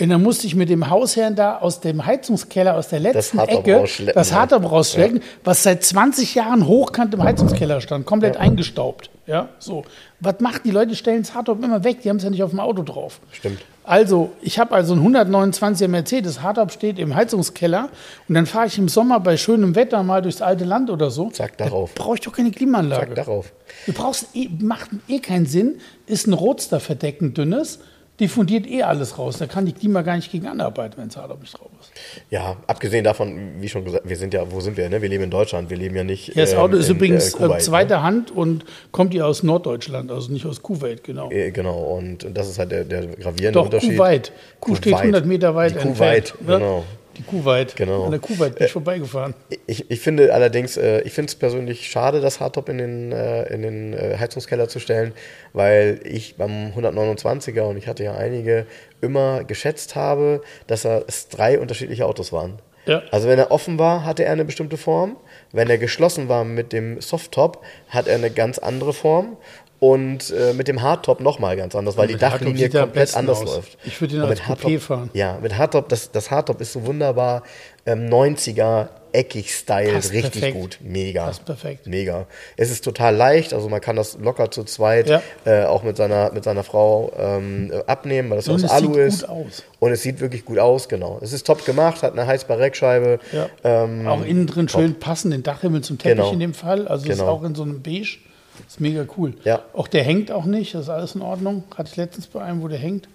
Und dann musste ich mit dem Hausherrn da aus dem Heizungskeller, aus der letzten Hardtop Ecke, das ja. Hardtop rausschleppen, was seit 20 Jahren hochkant im Heizungskeller stand, komplett eingestaubt. Ja, so. Was macht die Leute? Stellen das Hardtop immer weg, die haben es ja nicht auf dem Auto drauf. Stimmt. Also, ich habe also einen 129er Mercedes, Hardtop steht im Heizungskeller und dann fahre ich im Sommer bei schönem Wetter mal durchs alte Land oder so. Zack, darauf. Da brauche ich doch keine Klimaanlage. Zack, darauf. Du brauchst eh, macht eh keinen Sinn, ist ein Roadster verdeckend dünnes, diffundiert eh alles raus. Da kann die Klima gar nicht gegen anarbeiten, wenn es Hardtop nicht drauf ist. Ja, abgesehen davon, wie schon gesagt, wir sind ja, wo sind wir? Ne? Wir leben in Deutschland, wir leben ja nicht. Ja, das ähm, Auto ist in, übrigens äh, Kuwait, äh, zweiter Hand und kommt ja aus Norddeutschland, also nicht aus Kuwait, genau. Ne? Äh, Genau, und das ist halt der, der gravierende Doch, Unterschied. Kuwait. Kuh steht 100 Meter weit Die entfernt. Kuwait, ne? genau. Die Kuwait. Genau. An der Kuwait bin ich vorbeigefahren. Ich, ich finde allerdings, äh, ich finde es persönlich schade, das Hardtop in den, äh, in den äh, Heizungskeller zu stellen, weil ich beim 129er, und ich hatte ja einige, immer geschätzt habe, dass es drei unterschiedliche Autos waren. Ja. Also wenn er offen war, hatte er eine bestimmte Form. Wenn er geschlossen war mit dem Softtop, hat er eine ganz andere Form. Und äh, mit dem Hardtop nochmal ganz anders, weil die mit Hardtop Dachlinie komplett anders aus. läuft. Ich würde ihn Und als mit Hardtop- fahren. Ja, mit Hardtop, das, das Hardtop ist so wunderbar ähm, 90er, eckig Style, Passt richtig perfekt. gut. Mega. Passt perfekt. Mega. Es ist total leicht, also man kann das locker zu zweit Ja. äh, auch mit seiner, mit seiner Frau ähm, äh, abnehmen, weil das Und aus es Alu sieht ist. gut aus. Und es sieht wirklich gut aus, genau. Es ist top gemacht, hat eine heizbare Reckscheibe. Ja. Ähm, auch innen drin schön passend, den Dachhimmel zum Teppich Genau. in dem Fall. Also ist Genau. auch in so einem Beige. Ist mega cool. Ja. Auch der hängt auch nicht, das ist alles in Ordnung. Hatte ich letztens bei einem, wo der hängt.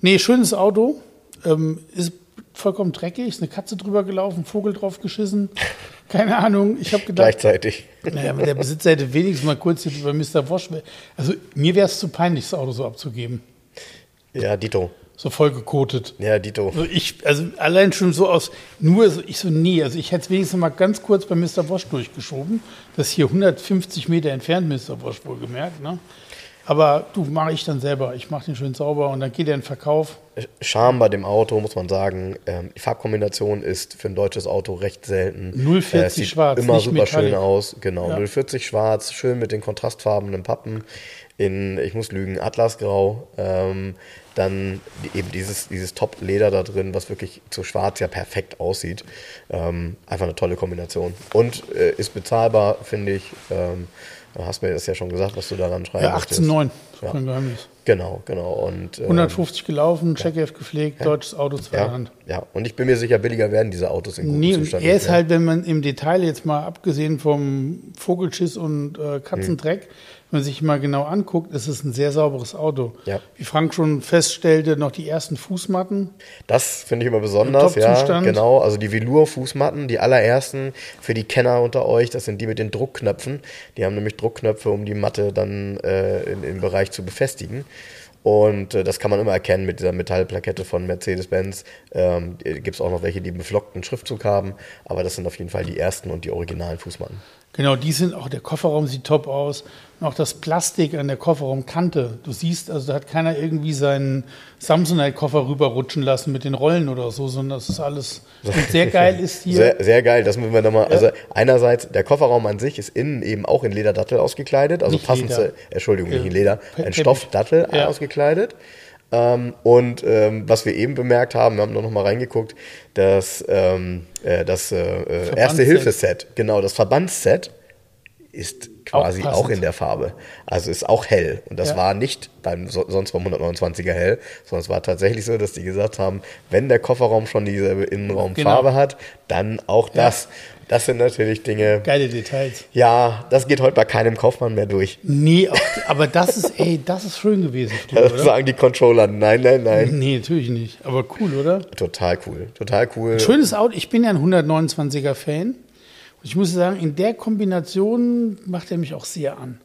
Nee, schönes Auto. Ähm, ist vollkommen dreckig, ist eine Katze drüber gelaufen, Vogel drauf geschissen. Keine Ahnung. Ich habe gedacht, gleichzeitig. naja, der Besitzer hätte wenigstens mal kurz hier über Mr. Wosch. Also mir wäre es zu peinlich, das Auto so abzugeben. Ja, Dito. So voll gekotet. Ja, Dito. Also ich, also allein schon so aus, nur so, ich so, nee, also ich hätte es wenigstens mal ganz kurz bei Mr. Wosch durchgeschoben. Das ist hier 150 Meter entfernt, Mr. Wosch wohlgemerkt, ne? Aber du, mache ich dann selber. Ich mache den schön sauber und dann geht er in den Verkauf. Charme bei dem Auto, muss man sagen. Ähm, die Farbkombination ist für ein deutsches Auto recht selten. 040 Äh, sieht schwarz, Immer super schön metallic. aus. Genau, Ja. 040 schwarz, schön mit den kontrastfarbenen Pappen. In, ich muss lügen, Atlasgrau. Ähm, dann eben dieses, dieses Top-Leder da drin, was wirklich zu schwarz ja perfekt aussieht. Ähm, einfach eine tolle Kombination. Und äh, ist bezahlbar, finde ich. Ähm, du hast mir das ja schon gesagt, was du daran schreiben Ja, möchtest. 18,9. Ja. Kein Geheimnis. Genau, genau. Und, ähm, 150 gelaufen, Checkheft gepflegt, deutsches Auto, zweite ja, Hand. ja, und ich bin mir sicher, billiger werden diese Autos in gutem Nee, Zustand. er ist halt, wenn man im Detail jetzt mal abgesehen vom Vogelschiss und äh, Katzendreck, wenn man sich mal genau anguckt, ist es ein sehr sauberes Auto. Ja. Wie Frank schon feststellte, noch die ersten Fußmatten. Das finde ich immer besonders, ja, genau. Also die Velour-Fußmatten, die allerersten für die Kenner unter euch, das sind die mit den Druckknöpfen. Die haben nämlich Druckknöpfe, um die Matte dann äh, in, im Bereich zu befestigen. Und äh, das kann man immer erkennen mit dieser Metallplakette von Mercedes-Benz. Ähm, Gibt es auch noch welche, die einen beflockten Schriftzug haben, aber das sind auf jeden Fall die ersten und die originalen Fußmatten. Genau, die sind auch, der Kofferraum sieht top aus. Und auch das Plastik an der Kofferraumkante. Du siehst, also da hat keiner irgendwie seinen Samsonite-Koffer rüberrutschen lassen mit den Rollen oder so, sondern das ist alles und sehr geil ist hier. Sehr, sehr geil, das müssen wir nochmal. Ja. Also einerseits, der Kofferraum an sich ist innen eben auch in Lederdattel ausgekleidet, also Nicht passend Leder. zu, Entschuldigung, nicht in Leder, ein Teppich. Stoffdattel Ja. ausgekleidet. Ähm, und ähm, was wir eben bemerkt haben, wir haben noch mal reingeguckt, das, ähm, äh, das äh, äh. Erste-Hilfe-Set, genau, das Verbandsset ist quasi Auch auch, in der Farbe. Also ist auch hell. Und das Ja. war nicht beim so, sonst beim 129er hell, sondern es war tatsächlich so, dass die gesagt haben, wenn der Kofferraum schon dieselbe Innenraumfarbe Genau. hat, dann auch das. Das sind natürlich Dinge. Geile Details. Ja, das geht heute bei keinem Kaufmann mehr durch. Nee, aber das ist, ey, das ist schön gewesen früher, Das sagen die Controller. Nein, nein, nein. Nee, natürlich nicht. Aber cool, oder? Total cool. Total cool. Schönes Auto. Ich bin ja ein 129er Fan. Ich muss sagen, in der Kombination macht er mich auch sehr an.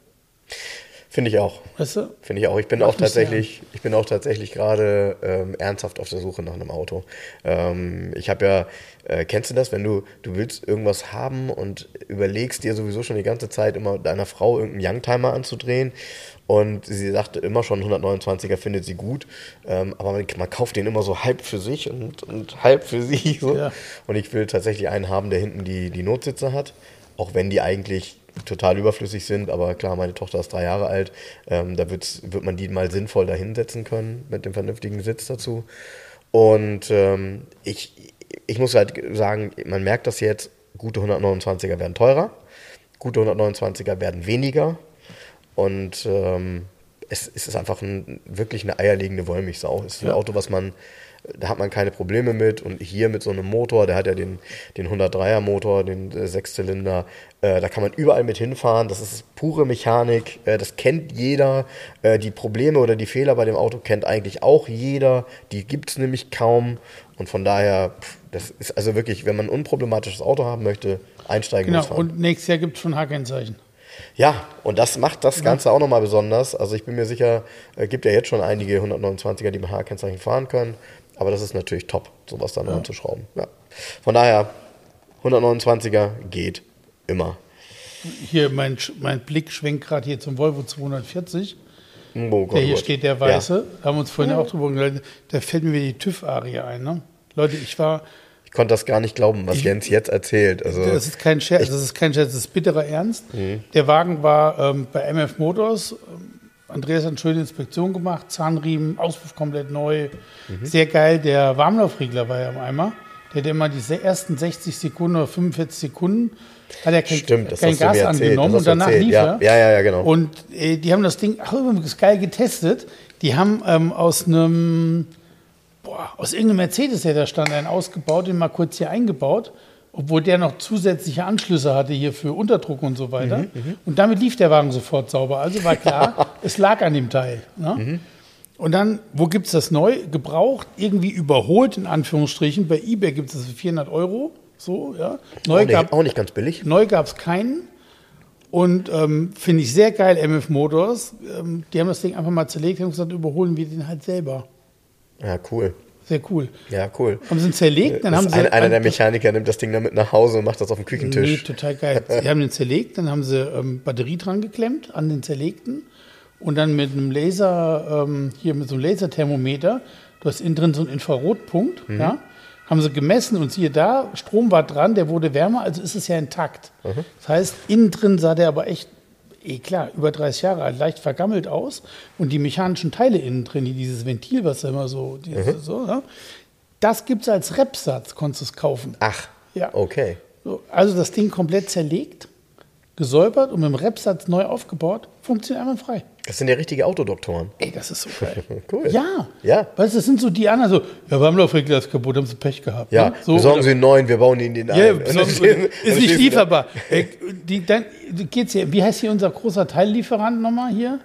Finde ich auch. Weißt du? Finde ich auch. Ich bin auch tatsächlich, ich bin auch tatsächlich gerade ähm, ernsthaft auf der Suche nach einem Auto. Ähm, ich habe ja, äh, kennst du das, wenn du, du willst irgendwas haben und überlegst dir sowieso schon die ganze Zeit immer deiner Frau irgendeinen Youngtimer anzudrehen und sie sagte immer schon 129er findet sie gut, ähm, aber man, man kauft den immer so halb für sich und, und halb für sie. So. Ja. Und ich will tatsächlich einen haben, der hinten die, die Notsitze hat, auch wenn die eigentlich total überflüssig sind, aber klar, meine Tochter ist drei Jahre alt, ähm, da wird's, wird man die mal sinnvoll dahinsetzen können mit dem vernünftigen Sitz dazu. Und ähm, ich, ich muss halt sagen, man merkt das jetzt, gute 129er werden teurer, gute 129er werden weniger und ähm, es, es ist einfach ein, wirklich eine eierlegende Wollmilchsau. Es ist ein Ja. Auto, was man, da hat man keine Probleme mit. Und hier mit so einem Motor, der hat ja den, den 103er Motor, den äh, Sechszylinder, da kann man überall mit hinfahren. Das ist pure Mechanik, äh, das kennt jeder. Äh, die Probleme oder die Fehler bei dem Auto kennt eigentlich auch jeder. Die gibt es nämlich kaum. Und von daher, das ist also wirklich, wenn man ein unproblematisches Auto haben möchte, einsteigen Genau. man. Und nächstes Jahr gibt es schon H-Kennzeichen. Ja, und das macht das Ganze auch nochmal besonders. Also ich bin mir sicher, es gibt ja jetzt schon einige 129er, die mit H-Kennzeichen fahren können. Aber das ist natürlich top, sowas dann ja. zu schrauben. Ja. Von daher, 129er geht immer. Hier, mein, mein Blick schwenkt gerade hier zum Volvo 240. Oh Gott, Der hier Gott. steht, der Weiße. Da haben wir uns vorhin auch drüber geredet. Da fällt mir die TÜV-Arie ein. Ne? Leute, ich war, Ja. Ich konnte das gar nicht glauben, was Ich- Jens jetzt erzählt. Also, das ist kein Scherz, das ist kein Scherz, das ist bitterer Ernst. Mhm. Der Wagen war ähm, bei MF Motors. Andreas hat eine schöne Inspektion gemacht, Zahnriemen, Auspuff komplett neu. Mhm. Sehr geil. Der Warmlaufregler war ja im Eimer. Der hat immer diese ersten 60 Sekunden oder 45 Sekunden, hat er kein, Stimmt, das kein Gas erzählt, angenommen und danach erzählt. lief Ja, er. ja, ja, ja, genau. Und äh, die haben das Ding auch übrigens geil getestet. Die haben ähm, aus einem, boah, aus irgendeinem Mercedes, der da stand, einen ausgebaut, den mal kurz hier eingebaut, obwohl der noch zusätzliche Anschlüsse hatte hier für Unterdruck und so weiter. Mhm, und damit lief der Wagen sofort sauber. Also war klar, es lag an dem Teil. Ne? Mhm. Und dann, wo gibt es das neu? Gebraucht, irgendwie überholt, in Anführungsstrichen. Bei eBay gibt es das für 400 Euro. So, ja. Neu auch, nicht, gab auch nicht ganz billig. Neu gab es keinen. Und ähm, finde ich sehr geil, MF Motors. Ähm, die haben das Ding einfach mal zerlegt und gesagt, überholen wir den halt selber. Ja, cool. Sehr cool. Ja, cool. Haben sie ihn zerlegt, dann Das haben sie. einer, einer der Mechaniker nimmt das Ding dann mit nach Hause und macht das auf dem Nee, Küchentisch. total geil. Sie haben den zerlegt, dann haben sie ähm, Batterie dran geklemmt an den zerlegten und dann mit einem Laser, ähm, hier mit so einem Laserthermometer, du hast innen drin so einen Infrarotpunkt, Mhm. ja, haben sie gemessen und siehe da, Strom war dran, der wurde wärmer, also ist es ja intakt. Mhm. Das heißt, innen drin sah der aber echt, eh klar, über 30 Jahre alt, leicht vergammelt aus und die mechanischen Teile innen drin, die dieses Ventil, was da immer so, Mhm. so ja, das gibt es als Repsatz, konntest du es kaufen. Ach, Ja. okay. So, also das Ding komplett zerlegt, gesäubert und mit dem Repsatz neu aufgebaut, funktioniert einwandfrei. Das sind ja richtige Autodoktoren. Ey, das ist so geil. Cool. Ja. Ja. Weißt du, das sind so die anderen so, ja, Warmlaufregler ist kaputt, haben sie Pech gehabt. Ja, ne? so, besorgen oder- Sie einen neuen, wir bauen Ihnen den Ja, ein. besorgen Sie- ist nicht lieferbar. Äh, Die, dann geht's hier, wie heißt hier unser großer Teillieferant nochmal hier?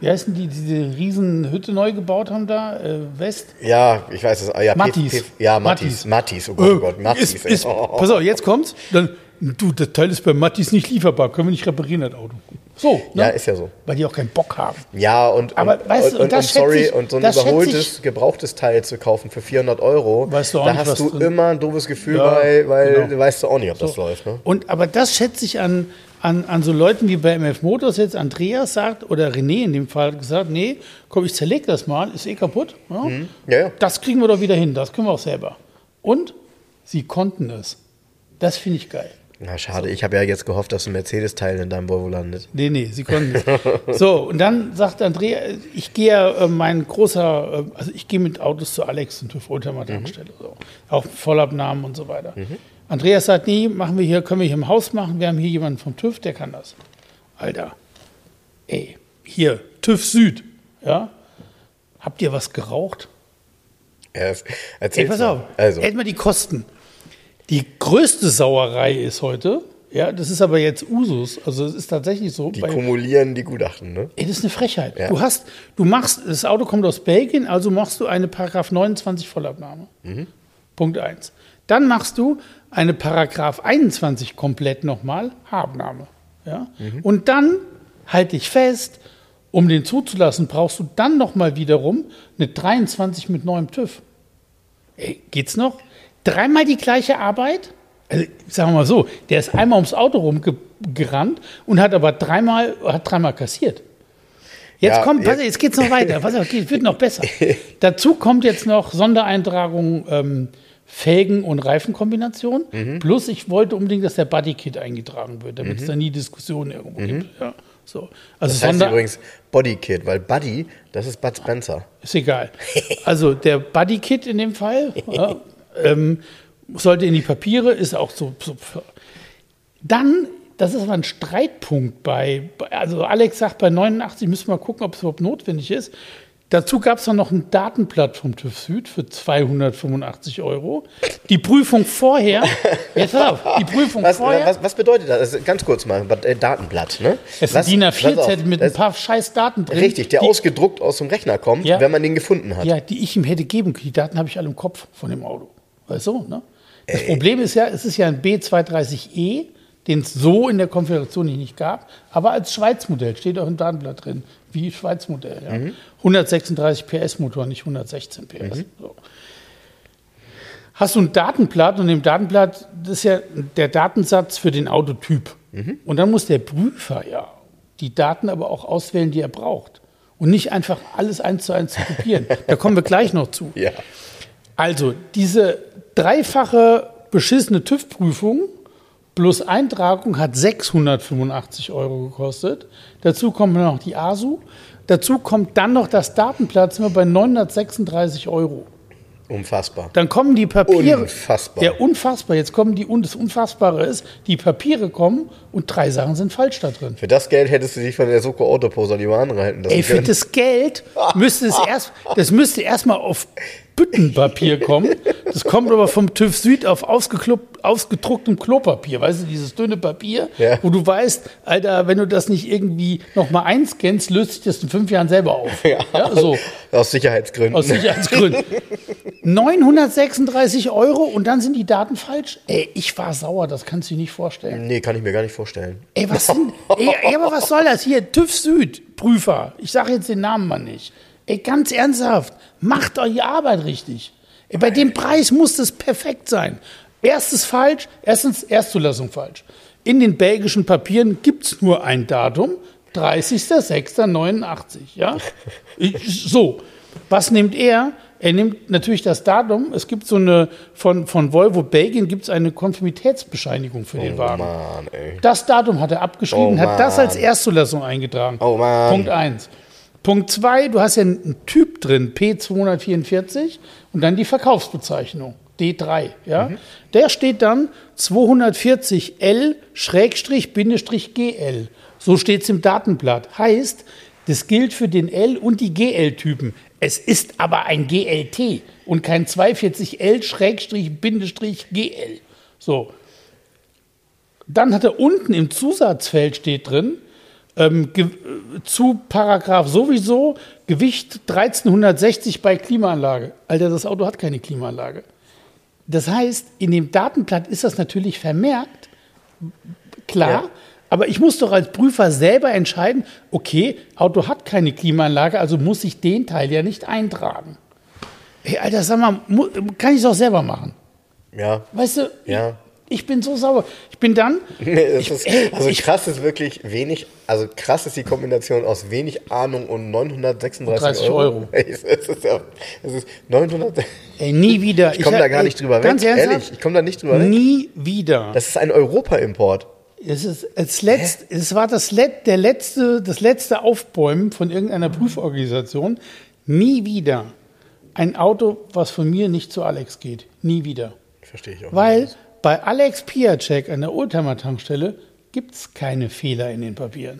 Wie heißen die, die diese riesen Hütte neu gebaut haben da? Äh, West? Ja, ich weiß es. Ah, Ja, Mattis. P- Ja, Mattis. Mattis, oh Gott, oh Gott, Mattis. Ist, ey. ist, Oh. pass auf, jetzt kommt's. Dann, du, das Teil ist bei Mattis nicht lieferbar. Können wir nicht reparieren, das Auto. So, ne? Ja, ist ja so. Weil die auch keinen Bock haben. Ja, und, Aber und, weißt du, und, und und sorry, ich- und so ein überholtes, gebrauchtes Teil zu kaufen für 400 Euro, Weißt du auch da nicht, hast du drin- immer ein doofes Gefühl Ja, bei, weil genau. du weißt du auch nicht, ob das läuft. Ne? Und, aber das schätze ich an, an, an so Leuten wie bei MF Motors jetzt Andreas sagt oder René in dem Fall gesagt, nee, komm, ich zerleg das mal, ist eh kaputt. Ja? Mhm. Ja, ja. Das kriegen wir doch wieder hin, das können wir auch selber. Und sie konnten es. Das finde ich geil. Na, schade. Ich habe ja jetzt gehofft, dass ein Mercedes-Teil in deinem Volvo landet. Nee, nee, sie konnten nicht. so, und dann sagt Andrea, ich gehe ja, äh, mein großer, äh, also ich gehe mit Autos zu Alex und TÜV Oldtimer Tankstelle. So. Auch Vollabnahmen und so weiter. Andreas sagt, nee, machen wir hier, können wir hier im Haus machen. Wir haben hier jemanden vom TÜV, der kann das. Alter, ey, hier, TÜV Süd, ja. Habt ihr was geraucht? Ja, Ey, erzähl's pass mal. auf, Also, erstmal die Kosten. Die größte Sauerei ist heute, ja, das ist aber jetzt Usus, also es ist tatsächlich so. die kumulieren die Gutachten, ne? Ey, das ist eine Frechheit. Ja. Du hast, du machst, das Auto kommt aus Belgien, also machst du eine Paragraph 29 Vollabnahme. Punkt 1. Dann machst du eine Paragraph 21 komplett nochmal Habnahme. Ja? Und dann, halte ich fest, um den zuzulassen, brauchst du dann nochmal wiederum eine 23 mit neuem TÜV. Ey, geht's noch? Dreimal die gleiche Arbeit? Also, sagen wir mal so, der ist einmal ums Auto rumgerannt und hat aber dreimal, hat dreimal kassiert. Jetzt Ja, kommt, pass jetzt- jetzt geht's noch weiter. Pass auf, geht- wird noch besser. Dazu kommt jetzt noch Sondereintragung ähm, Felgen- und Reifenkombination. Mhm. Plus, ich wollte unbedingt, dass der Bodykit eingetragen wird, damit es da nie Diskussionen irgendwo gibt. Ja, so. Also Mhm. Das heißt Sonder übrigens Bodykit, weil Buddy, das ist Bud Spencer. ist egal. Also der Bodykit in dem Fall ja, ähm, sollte in die Papiere, ist auch so. so dann, das ist aber ein Streitpunkt bei, also Alex sagt, bei 89 müssen wir gucken, ob es überhaupt notwendig ist. Dazu gab es dann noch ein Datenblatt vom TÜV Süd für 285 Euro. Die Prüfung vorher, jetzt pass auf, die Prüfung Was, vorher. was, was bedeutet das? Also ganz kurz mal, äh, Datenblatt, ne? es ist ein DIN pass auf, A4-Zettel mit ein paar scheiß Daten drin. Richtig, der die, ausgedruckt aus dem Rechner kommt, Ja. wenn man den gefunden hat. Ja, die ich ihm hätte geben können. Die Daten habe ich alle im Kopf von dem Auto. Weißt du, ne? Das Problem ist ja, es ist ja ein B230e, den es so in der Konfiguration nicht gab, aber als Schweiz-Modell, steht auch im Datenblatt drin, wie Schweiz-Modell. Ja. 136 PS Motor, nicht 116 PS. So. Hast du ein Datenblatt und im Datenblatt, das ist ja der Datensatz für den Autotyp. Und dann muss der Prüfer ja die Daten aber auch auswählen, die er braucht. Und nicht einfach alles eins zu eins zu kopieren. da kommen wir gleich noch zu. Ja. Also, diese dreifache beschissene TÜV-Prüfung plus Eintragung hat 685 Euro gekostet. Dazu kommt noch die ASU. Dazu kommt dann noch das Datenblatt, sind wir bei 936 Euro. Unfassbar. Dann kommen die Papiere. Unfassbar. Ja, unfassbar. Jetzt kommen die, und das Unfassbare ist, die Papiere kommen und drei Sachen sind falsch da drin. Für das Geld hättest du dich von der Soko Autoposer lieber anhalten lassen Ey, für können. das Geld müsste es erst, das müsste erstmal auf Büttenpapier kommen. Das kommt aber vom TÜV Süd auf ausgedrucktem Klopapier. Weißt du, dieses dünne Papier, Ja. wo du weißt, Alter, wenn du das nicht irgendwie nochmal einscannst, löst sich das in fünf Jahren selber auf. Ja. so, Aus Sicherheitsgründen. aus Sicherheitsgründen. 936 Euro und dann sind die Daten falsch. Ey, ich war sauer, das kannst du dir nicht vorstellen. nee, kann ich mir gar nicht vorstellen. Ey, was sind, ey, aber was soll das hier? TÜV Süd, Prüfer. Ich sage jetzt den Namen mal nicht. Ey, ganz ernsthaft, macht eure Arbeit richtig. Ey, bei dem Preis muss das perfekt sein. Erstes falsch, erstens Erstzulassung falsch. In den belgischen Papieren gibt es nur ein Datum, 30.06.89. Ja? So, was nimmt er? Er nimmt natürlich das Datum. Es gibt so eine, von, von Volvo Belgien gibt es eine Konformitätsbescheinigung für den Wagen. Mann, ey. Das Datum hat er abgeschrieben, Oh, hat das Mann. als Erstzulassung eingetragen. Oh, Mann. Punkt 1. Punkt 2, du hast ja einen Typ drin, P244, und dann die Verkaufsbezeichnung, D3. Ja? Mhm. Der steht dann 240L-GL. So steht es im Datenblatt. Heißt, das gilt für den L- und die GL-Typen. Es ist aber ein GLT und kein 240L-GL. So, dann hat er unten im Zusatzfeld steht drin, ähm, äh, zu Paragraph sowieso, Gewicht 1360 bei Klimaanlage. Alter, das Auto hat keine Klimaanlage. Das heißt, in dem Datenblatt ist das natürlich vermerkt, klar, Ja. aber ich muss doch als Prüfer selber entscheiden, okay, Auto hat keine Klimaanlage, also muss ich den Teil ja nicht eintragen. Hey, Alter, sag mal, kann ich es auch selber machen? Ja, Weißt du, ja. Ich bin so sauer. Ich bin dann. Nee, ich, ist, ey, also ich, krass ist wirklich wenig, also krass ist die Kombination aus wenig Ahnung und 936 30 Euro. Euro. Ey, Es ist, ja, es ist 900. ey, nie wieder. Ich komme da gar nicht drüber weg. Ganz ernsthaft? Ehrlich, ich komme da nicht drüber weg. Nie wieder. Das ist ein Europa-Import. Es ist das letzte, es war das, Let, der letzte, das letzte Aufbäumen von irgendeiner Prüforganisation. Nie wieder ein Auto, was von mir nicht zu Alex geht. Nie wieder. Verstehe ich auch. Weil nicht. Bei Alex Piacek an der Oldtimer-Tankstelle gibt es keine Fehler in den Papieren.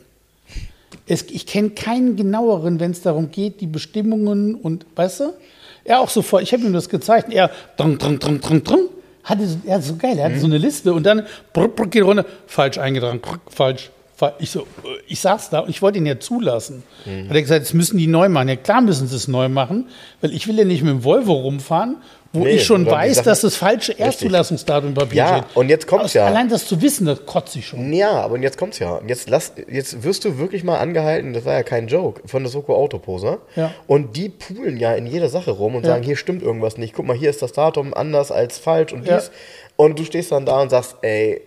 Es, ich kenne keinen genaueren, wenn es darum geht, die Bestimmungen und, weißt du? Er auch sofort, ich habe ihm das gezeigt, er, drang, drang, drang, drang, drang, hatte, so- er hat so geil, er hatte so eine Liste und dann brr, brr, geht runter, falsch eingetragen, brr, falsch. Ich so, ich saß da und ich wollte ihn ja zulassen. Hat er gesagt, jetzt müssen die neu machen. Ja klar müssen sie es neu machen, weil ich will ja nicht mit dem Volvo rumfahren, wo Nee, ich schon weiß, dass das falsche Erstzulassungsdatum im Papier Ja, steht. und jetzt kommt's Aus- ja. Allein das zu wissen, das kotze ich schon. Ja, aber jetzt kommt's ja. Jetzt, lass, jetzt wirst du wirklich mal angehalten, das war ja kein Joke, von der Soko Autoposer. Ja. Und die poolen ja in jeder Sache rum und Ja. sagen, hier stimmt irgendwas nicht. Guck mal, hier ist das Datum anders als falsch und Ja. dies. Und du stehst dann da und sagst, ey,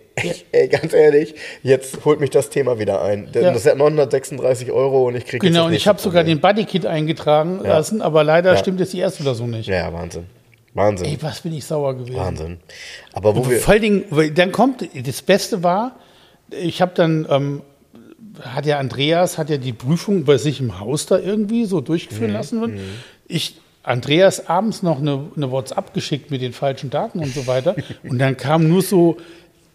ey, ganz ehrlich, jetzt holt mich das Thema wieder ein. Ja. Das hat 936 Euro und ich kriege Genau, und ich habe sogar den Bodykit eingetragen lassen, aber leider Ja. stimmt jetzt die Erstzulassung nicht. Ja, ja, Wahnsinn. Wahnsinn. Ey, was bin ich sauer gewesen. Wahnsinn. Aber wo wir. Vor allen Dingen, weil dann kommt, das Beste war, ich habe dann, ähm, hat ja Andreas, hat ja die Prüfung bei sich im Haus da irgendwie so durchführen lassen. Ich, Andreas abends noch eine, eine WhatsApp geschickt mit den falschen Daten und so weiter. Und dann kam nur so,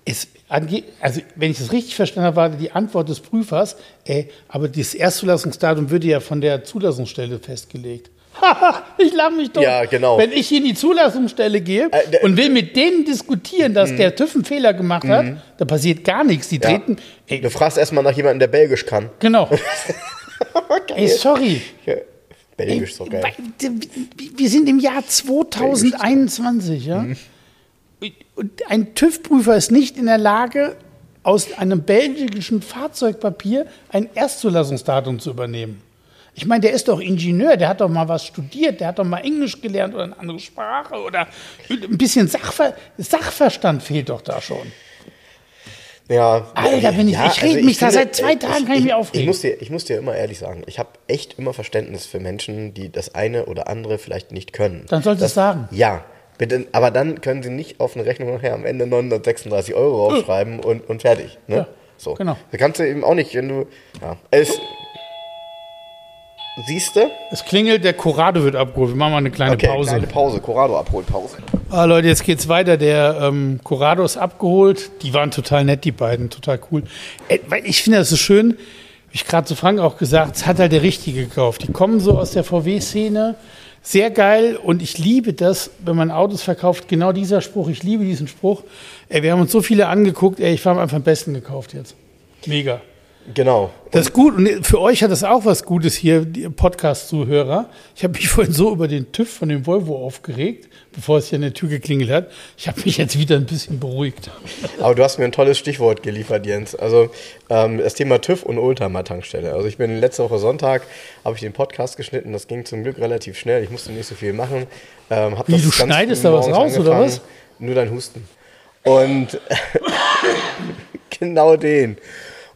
es, ange- also wenn ich das richtig verstanden habe, war die Antwort des Prüfers, ey, aber das Erstzulassungsdatum würde ja von der Zulassungsstelle festgelegt. Haha, ich lach mich doch. Ja, genau. Wenn ich in die Zulassungsstelle gehe Äh, und will mit denen diskutieren, dass der TÜV einen Fehler gemacht hat, da passiert gar nichts. Die Mhm. Ja. treten. Ey, Du fragst erstmal nach jemandem, der Belgisch kann. genau. Ey, sorry. Ja, Belgisch ist so geil. Wir sind im Jahr 2021, ja. Mhm. Und ein TÜV-Prüfer ist nicht in der Lage, aus einem belgischen Fahrzeugpapier ein Erstzulassungsdatum zu übernehmen. Ich meine, der ist doch Ingenieur, der hat doch mal was studiert, der hat doch mal Englisch gelernt oder eine andere Sprache oder ein bisschen Sachver Sachverstand fehlt doch da schon. Ja, Alter, bin ich- ich reg mich da seit zwei Tagen, kann ich mich aufregen. Ich muss, dir, ich muss dir immer ehrlich sagen, ich habe echt immer Verständnis für Menschen, die das eine oder andere vielleicht nicht können. Dann sollst du es sagen. Ja, bitte, aber dann können sie nicht auf eine Rechnung nachher am Ende 936 Euro aufschreiben und, und fertig. Ne? Ja, so. genau. Da kannst du eben auch nicht, wenn du. Ja. Es, siehst du? Es klingelt, der Corrado wird abgeholt. Wir machen mal eine kleine Okay, Pause. kleine Pause, Corrado Abholpause. Ah, Leute, jetzt geht's weiter. Der ähm, Corrado ist abgeholt. Die waren total nett, die beiden, total cool. Äh, weil ich finde das so schön, wie ich gerade zu Frank auch gesagt, es hat halt der Richtige gekauft. Die kommen so aus der VW-Szene. Sehr geil und ich liebe das, wenn man Autos verkauft. Genau dieser Spruch, ich liebe diesen Spruch. Ey, wir haben uns so viele angeguckt, ey, ich habe einfach am besten gekauft jetzt. Mega. Genau. Das ist gut. Und für euch hat das auch was Gutes hier, die Podcast-Zuhörer. Ich habe mich vorhin so über den TÜV von dem Volvo aufgeregt, bevor es hier an der Tür geklingelt hat. Ich habe mich jetzt wieder ein bisschen beruhigt. Aber du hast mir ein tolles Stichwort geliefert, Jens. Also ähm, das Thema TÜV und Oldtimer-Tankstelle. Also ich bin letzte Woche Sonntag, habe ich den Podcast geschnitten. Das ging zum Glück relativ schnell. Ich musste nicht so viel machen. Ähm, Wie, das du schneidest da was raus, oder was? Nur dein Husten. Und genau den.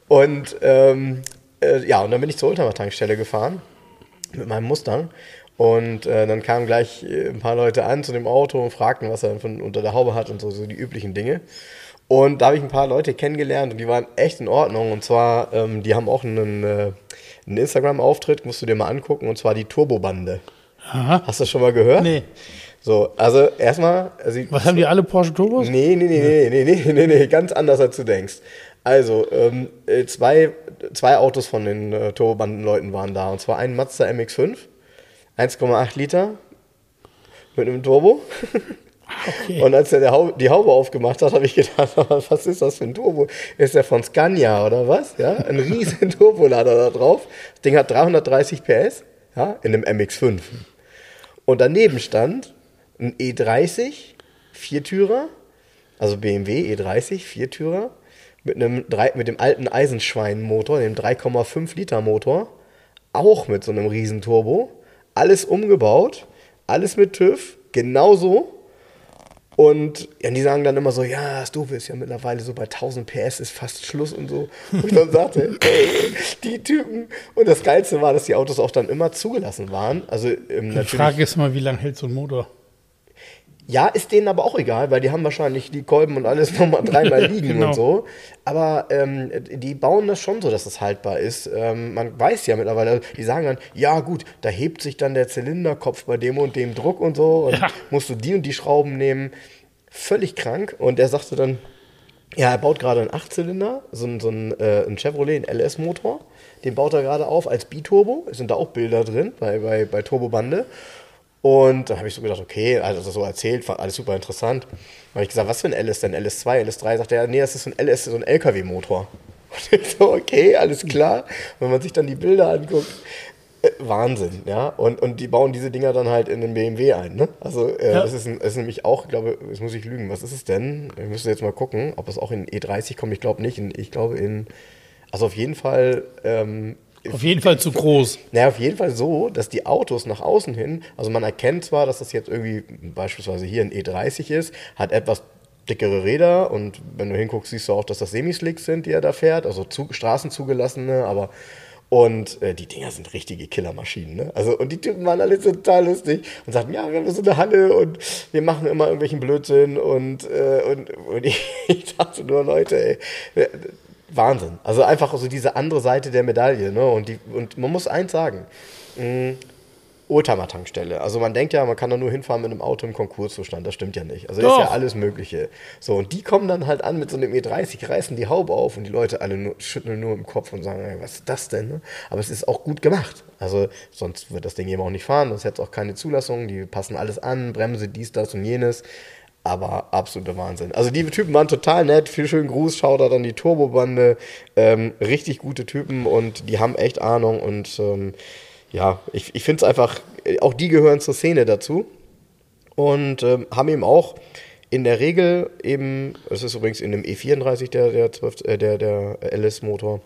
Und ähm, äh, ja, und dann bin ich zur Oldtimer-Tankstelle gefahren mit meinem Mustang. Und äh, dann kamen gleich äh, ein paar Leute an zu dem Auto und fragten, was er von unter der Haube hat und so, so die üblichen Dinge. Und da habe ich ein paar Leute kennengelernt und die waren echt in Ordnung. Und zwar, ähm, die haben auch einen, äh, einen Instagram-Auftritt, musst du dir mal angucken, und zwar die Turbobande. Aha. Hast du das schon mal gehört? Nee. So, also erstmal. Also, Was haben die alle Porsche Turbos? Nee, nee, nee, nee, nee, nee, nee, nee, ganz anders als du denkst. Also, ähm, äh, zwei, zwei Autos von den äh, Turbobandenleuten waren da. Und zwar ein Mazda MX5, 1,8 Liter mit einem Turbo. Okay. Und als er die Haube aufgemacht hat, habe ich gedacht, was ist das für ein Turbo? Ist der von Scania oder was? Ja, ein riesen Turbolader da drauf. Das Ding hat 330 PS, ja, in einem MX5. Und daneben stand ein E30 Viertürer, also BMW E30 Viertürer mit einem drei, mit dem alten Eisenschwein-Motor, dem 3,5 Liter Motor, auch mit so einem riesen Turbo, alles umgebaut, alles mit TÜV, genauso Und ja, die sagen dann immer so, ja, das Doofe ist ja mittlerweile so bei 1000 PS ist fast Schluss und so. Und dann sagte, ey, die Typen. Und das Geilste war, dass die Autos auch dann immer zugelassen waren. Also ähm, Die Frage ist mal, wie lange hält so ein Motor? Ja, ist denen aber auch egal, weil die haben wahrscheinlich die Kolben und alles nochmal dreimal liegen Genau. und so. Aber ähm, die bauen das schon so, dass es haltbar ist. Ähm, man weiß ja mittlerweile, die sagen dann, ja gut, da hebt sich dann der Zylinderkopf bei dem und dem Druck und so und Ja. musst du die und die Schrauben nehmen. Völlig krank. Und er sagte dann, ja, er baut gerade einen Achtzylinder, so ein, so ein, äh, ein Chevrolet, ein LS-Motor. Den baut er gerade auf als Biturbo. Es sind da auch Bilder drin bei, bei, bei Turbobande. Und dann habe ich so gedacht, okay, also so erzählt, war alles super interessant. Dann habe ich gesagt, was für ein LS denn? LS2, LS3? Sagt er, nee, das ist so ein LS, so ein LKW-Motor. Und ich so, okay, alles klar. Wenn man sich dann die Bilder anguckt, äh, Wahnsinn, ja. Und, und die bauen diese Dinger dann halt in den BMW ein, ne? Also, äh, Ja. das, ist, ein, das ist nämlich auch, ich glaube, jetzt muss ich lügen, was ist es denn? Ich müsste jetzt mal gucken, ob es auch in E30 kommt. Ich glaube nicht. In, ich glaube in, also auf jeden Fall, ähm, Auf jeden Fall zu groß. naja, auf jeden Fall so, dass die Autos nach außen hin, also man erkennt zwar, dass das jetzt irgendwie beispielsweise hier ein E30 ist, hat etwas dickere Räder und wenn du hinguckst, siehst du auch, dass das Semislicks sind, die er da fährt, also zu, straßenzugelassene, aber und äh, die Dinger sind richtige Killermaschinen, ne? Also und die Typen waren alle total lustig und sagten, ja, wir haben so eine Halle und wir machen immer irgendwelchen Blödsinn und äh, und, und ich, ich dachte nur, Leute, ey, Wahnsinn. Also einfach so diese andere Seite der Medaille. Ne? Und, die, und man muss eins sagen. mh, Oldtimer-Tankstelle. Also man denkt ja, man kann da nur hinfahren mit einem Auto im Konkurszustand. Das stimmt ja nicht. Also ist Doch. ja alles Mögliche. So, und die kommen dann halt an mit so einem E30, reißen die Haube auf und die Leute alle nur, schütteln nur im Kopf und sagen, ey, was ist das denn? Ne? Aber es ist auch gut gemacht. Also sonst wird das Ding eben auch nicht fahren, sonst hätte es auch keine Zulassung. Die passen alles an, Bremse, dies, das und jenes. Aber absoluter Wahnsinn. Also die Typen waren total nett. Viel schönen Gruß, schaut da dann die Turbobande. Ähm, richtig gute Typen und die haben echt Ahnung. Und ähm, ja, ich, ich finde es einfach, auch die gehören zur Szene dazu. Und ähm, haben eben auch in der Regel eben, es ist übrigens in dem E34 der, der, 12, äh, der, der LS-Motor,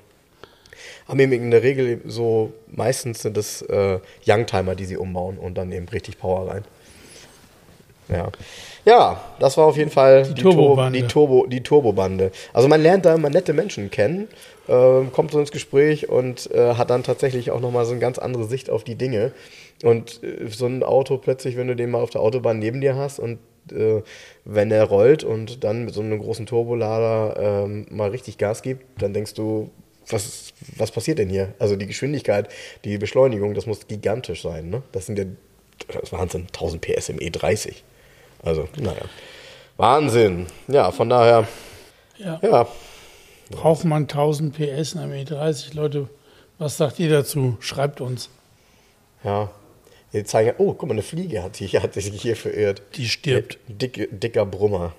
haben eben in der Regel so, meistens sind es äh, Youngtimer, die sie umbauen und dann eben richtig Power rein. Ja. Ja, das war auf jeden Fall die, Turbo, Turbobande. die, Turbo, die Turbobande. Also man lernt da immer nette Menschen kennen, ähm, kommt so ins Gespräch und äh, hat dann tatsächlich auch nochmal so eine ganz andere Sicht auf die Dinge. Und äh, so ein Auto plötzlich, wenn du den mal auf der Autobahn neben dir hast und äh, wenn er rollt und dann mit so einem großen Turbolader ähm, mal richtig Gas gibt, dann denkst du, was, was passiert denn hier? Also die Geschwindigkeit, die Beschleunigung, das muss gigantisch sein. Ne? Das sind ja, das ist Wahnsinn, 1000 PS im E30. Also, naja. Wahnsinn. Ja, von daher, Ja. ja, Braucht man 1000 PS in einem E30? Leute, was sagt ihr dazu? Schreibt uns. ja. Jetzt zeigen, oh, guck mal, eine Fliege hat sich, hat sich hier verirrt. Die stirbt. Dick, dicker Brummer.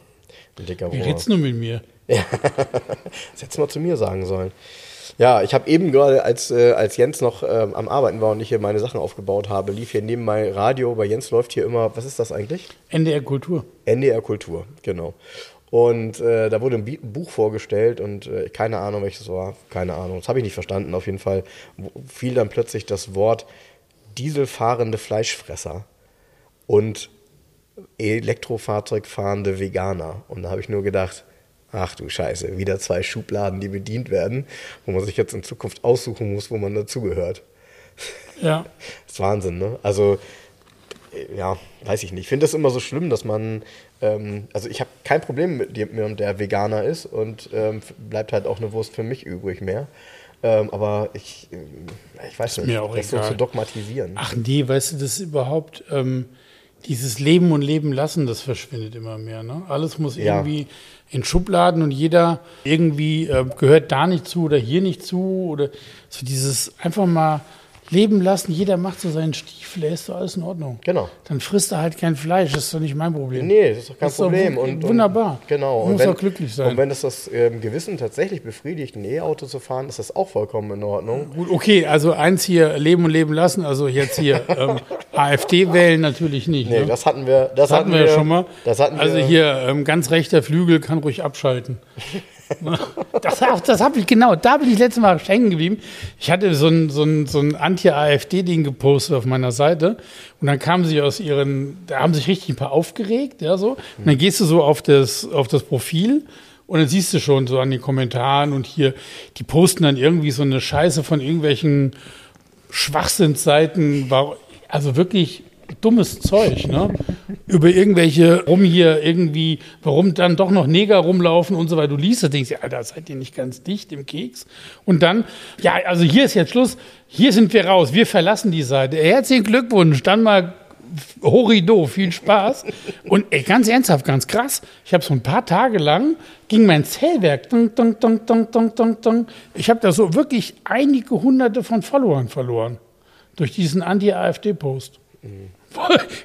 Dicker Wie Brummer. redest du mit mir? Das hättest du mal zu mir sagen sollen. Ja, ich habe eben gerade, als, äh, als Jens noch ähm, am Arbeiten war und ich hier meine Sachen aufgebaut habe, lief hier neben mein Radio. Bei Jens läuft hier immer, was ist das eigentlich? NDR Kultur. NDR Kultur, genau. Und äh, da wurde ein Bi- Buch vorgestellt und äh, keine Ahnung, welches war, keine Ahnung. Das habe ich nicht verstanden. Auf jeden Fall fiel dann plötzlich das Wort dieselfahrende Fleischfresser und Elektrofahrzeug fahrende Veganer. Und da habe ich nur gedacht, ach du Scheiße, wieder zwei Schubladen, die bedient werden, wo man sich jetzt in Zukunft aussuchen muss, wo man dazugehört. Ja. Das ist Wahnsinn, ne? Also, äh, ja, weiß ich nicht. Ich finde das immer so schlimm, dass man, ähm, also ich habe kein Problem mit jemandem, der Veganer ist und ähm, bleibt halt auch eine Wurst für mich übrig mehr. Ähm, aber ich, ähm, ich weiß nicht, mir auch das so zu dogmatisieren. Ach nee, weißt du, das ist überhaupt, ähm, dieses Leben und Leben lassen, das verschwindet immer mehr. Ne? Alles muss Ja. irgendwie in Schubladen und jeder irgendwie äh, gehört da nicht zu oder hier nicht zu. Oder so dieses einfach mal leben lassen, jeder macht so seinen Stiefel, ist doch alles in Ordnung. Genau. Dann frisst er halt kein Fleisch, das ist doch nicht mein Problem. Nee, das ist doch kein Das doch Problem. wu- und, wunderbar. Und, genau. Und muss wenn, auch glücklich sein. Und wenn das das ähm, Gewissen tatsächlich befriedigt, ein E-Auto zu fahren, ist das auch vollkommen in Ordnung. Gut, okay, also eins hier leben und leben lassen, also jetzt hier ähm, AfD wählen natürlich nicht. Nee, ne? das hatten wir. Das, Das hatten wir ja schon mal. Das hatten also wir, hier ähm, ganz rechter Flügel kann ruhig abschalten. Das, das habe ich genau, da bin ich letztes Mal hängen geblieben. Ich hatte so ein, so ein, so ein Anti-AfD-Ding gepostet auf meiner Seite und dann kamen sie aus ihren, da haben sich richtig ein paar aufgeregt, ja, so. Und dann gehst du so auf das, auf das Profil und dann siehst du schon so an den Kommentaren und hier, die posten dann irgendwie so eine Scheiße von irgendwelchen Schwachsinnsseiten, also wirklich dummes Zeug, ne? Über irgendwelche, rum hier irgendwie, warum dann doch noch Neger rumlaufen und so weiter. Du liest das, denkst dir, Alter, seid ihr nicht ganz dicht im Keks? Und dann, ja, also hier ist jetzt Schluss, hier sind wir raus, wir verlassen die Seite. Herzlichen Glückwunsch, dann mal Horido, viel Spaß. Und ey, ganz ernsthaft, ganz krass, ich habe so ein paar Tage lang, ging mein Zählwerk, dong, dong, dong, dong, dong, dong, dong. ich habe da so wirklich einige hunderte von Followern verloren. Durch diesen Anti-AfD-Post. Mhm.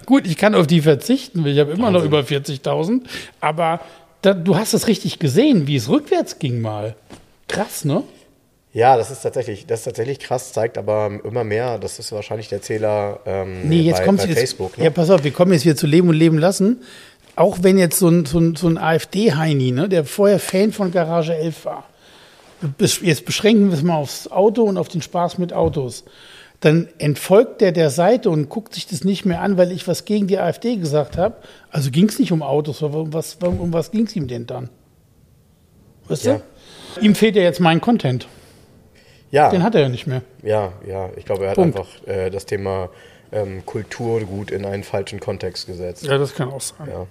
Gut, ich kann auf die verzichten, ich habe immer Wahnsinn. noch über 40.000, aber da, du hast es richtig gesehen, wie es rückwärts ging mal. Krass, ne? Ja, das ist tatsächlich, das ist tatsächlich krass, zeigt aber immer mehr, das ist wahrscheinlich der Zähler ähm, nee, jetzt bei, bei jetzt, Facebook. Ne? Ja, pass auf, wir kommen jetzt wieder zu Leben und Leben lassen. Auch wenn jetzt so ein, so ein, so ein AfD-Heini, ne, der vorher Fan von Garage 11 war, jetzt beschränken wir es mal aufs Auto und auf den Spaß mit Autos dann entfolgt der der Seite und guckt sich das nicht mehr an, weil ich was gegen die AfD gesagt habe. Also ging es nicht um Autos, aber um was, um was ging es ihm denn dann? Weißt ja. du? Ihm fehlt ja jetzt mein Content. Ja. Den hat er ja nicht mehr. Ja, ja. Ich glaube, er hat Punkt. einfach äh, das Thema ähm, Kulturgut in einen falschen Kontext gesetzt. Ja, das kann auch sein. Ja.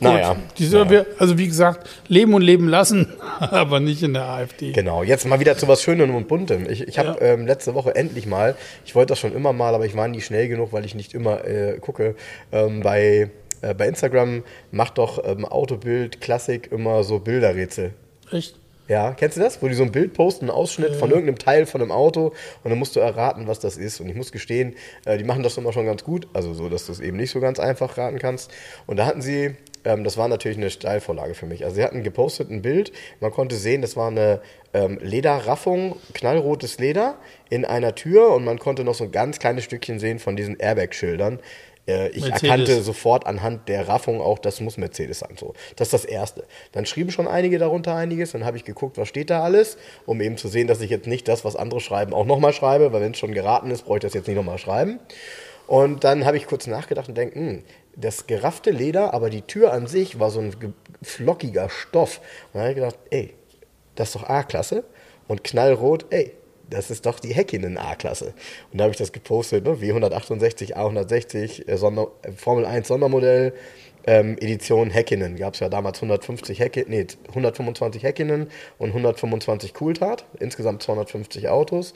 Naja. Diese, naja. Also wie gesagt, leben und leben lassen, aber nicht in der AfD. Genau, jetzt mal wieder zu was Schönem und Buntem. Ich, ich habe ja. ähm, letzte Woche endlich mal, ich wollte das schon immer mal, aber ich war nie schnell genug, weil ich nicht immer äh, gucke, ähm, bei, äh, bei Instagram macht doch ähm, Autobild Klassik immer so Bilderrätsel. Echt? Ja, kennst du das? Wo die so ein Bild posten, einen Ausschnitt von irgendeinem Teil von einem Auto und dann musst du erraten, was das ist. Und ich muss gestehen, äh, die machen das immer schon ganz gut, also so, dass du es eben nicht so ganz einfach raten kannst. Und da hatten sie, ähm, das war natürlich eine Steilvorlage für mich. Also sie hatten gepostet ein Bild, man konnte sehen, das war eine ähm, Lederraffung, knallrotes Leder in einer Tür und man konnte noch so ein ganz kleines Stückchen sehen von diesen Airbag-Schildern äh, ich Mercedes. erkannte sofort anhand der Raffung auch, das muss Mercedes sein. So. Das ist das Erste. Dann schrieben schon einige darunter einiges. Dann habe ich geguckt, was steht da alles, um eben zu sehen, dass ich jetzt nicht das, was andere schreiben, auch nochmal schreibe, weil wenn es schon geraten ist, brauche ich das jetzt nicht nochmal schreiben. Und dann habe ich kurz nachgedacht und denke, hm, das geraffte Leder, aber die Tür an sich war so ein flockiger Stoff. Und dann habe ich gedacht, ey, das ist doch A-Klasse. Und knallrot, ey, das ist doch die Häkkinen A-Klasse. Und da habe ich das gepostet, ne? W168, A160, äh, Sonder, äh, Formel 1 Sondermodell, ähm, Edition Häkkinen. Gab es ja damals 150 Häkke, nee, 125 Häkkinen und 125 Cooltat, insgesamt 250 Autos.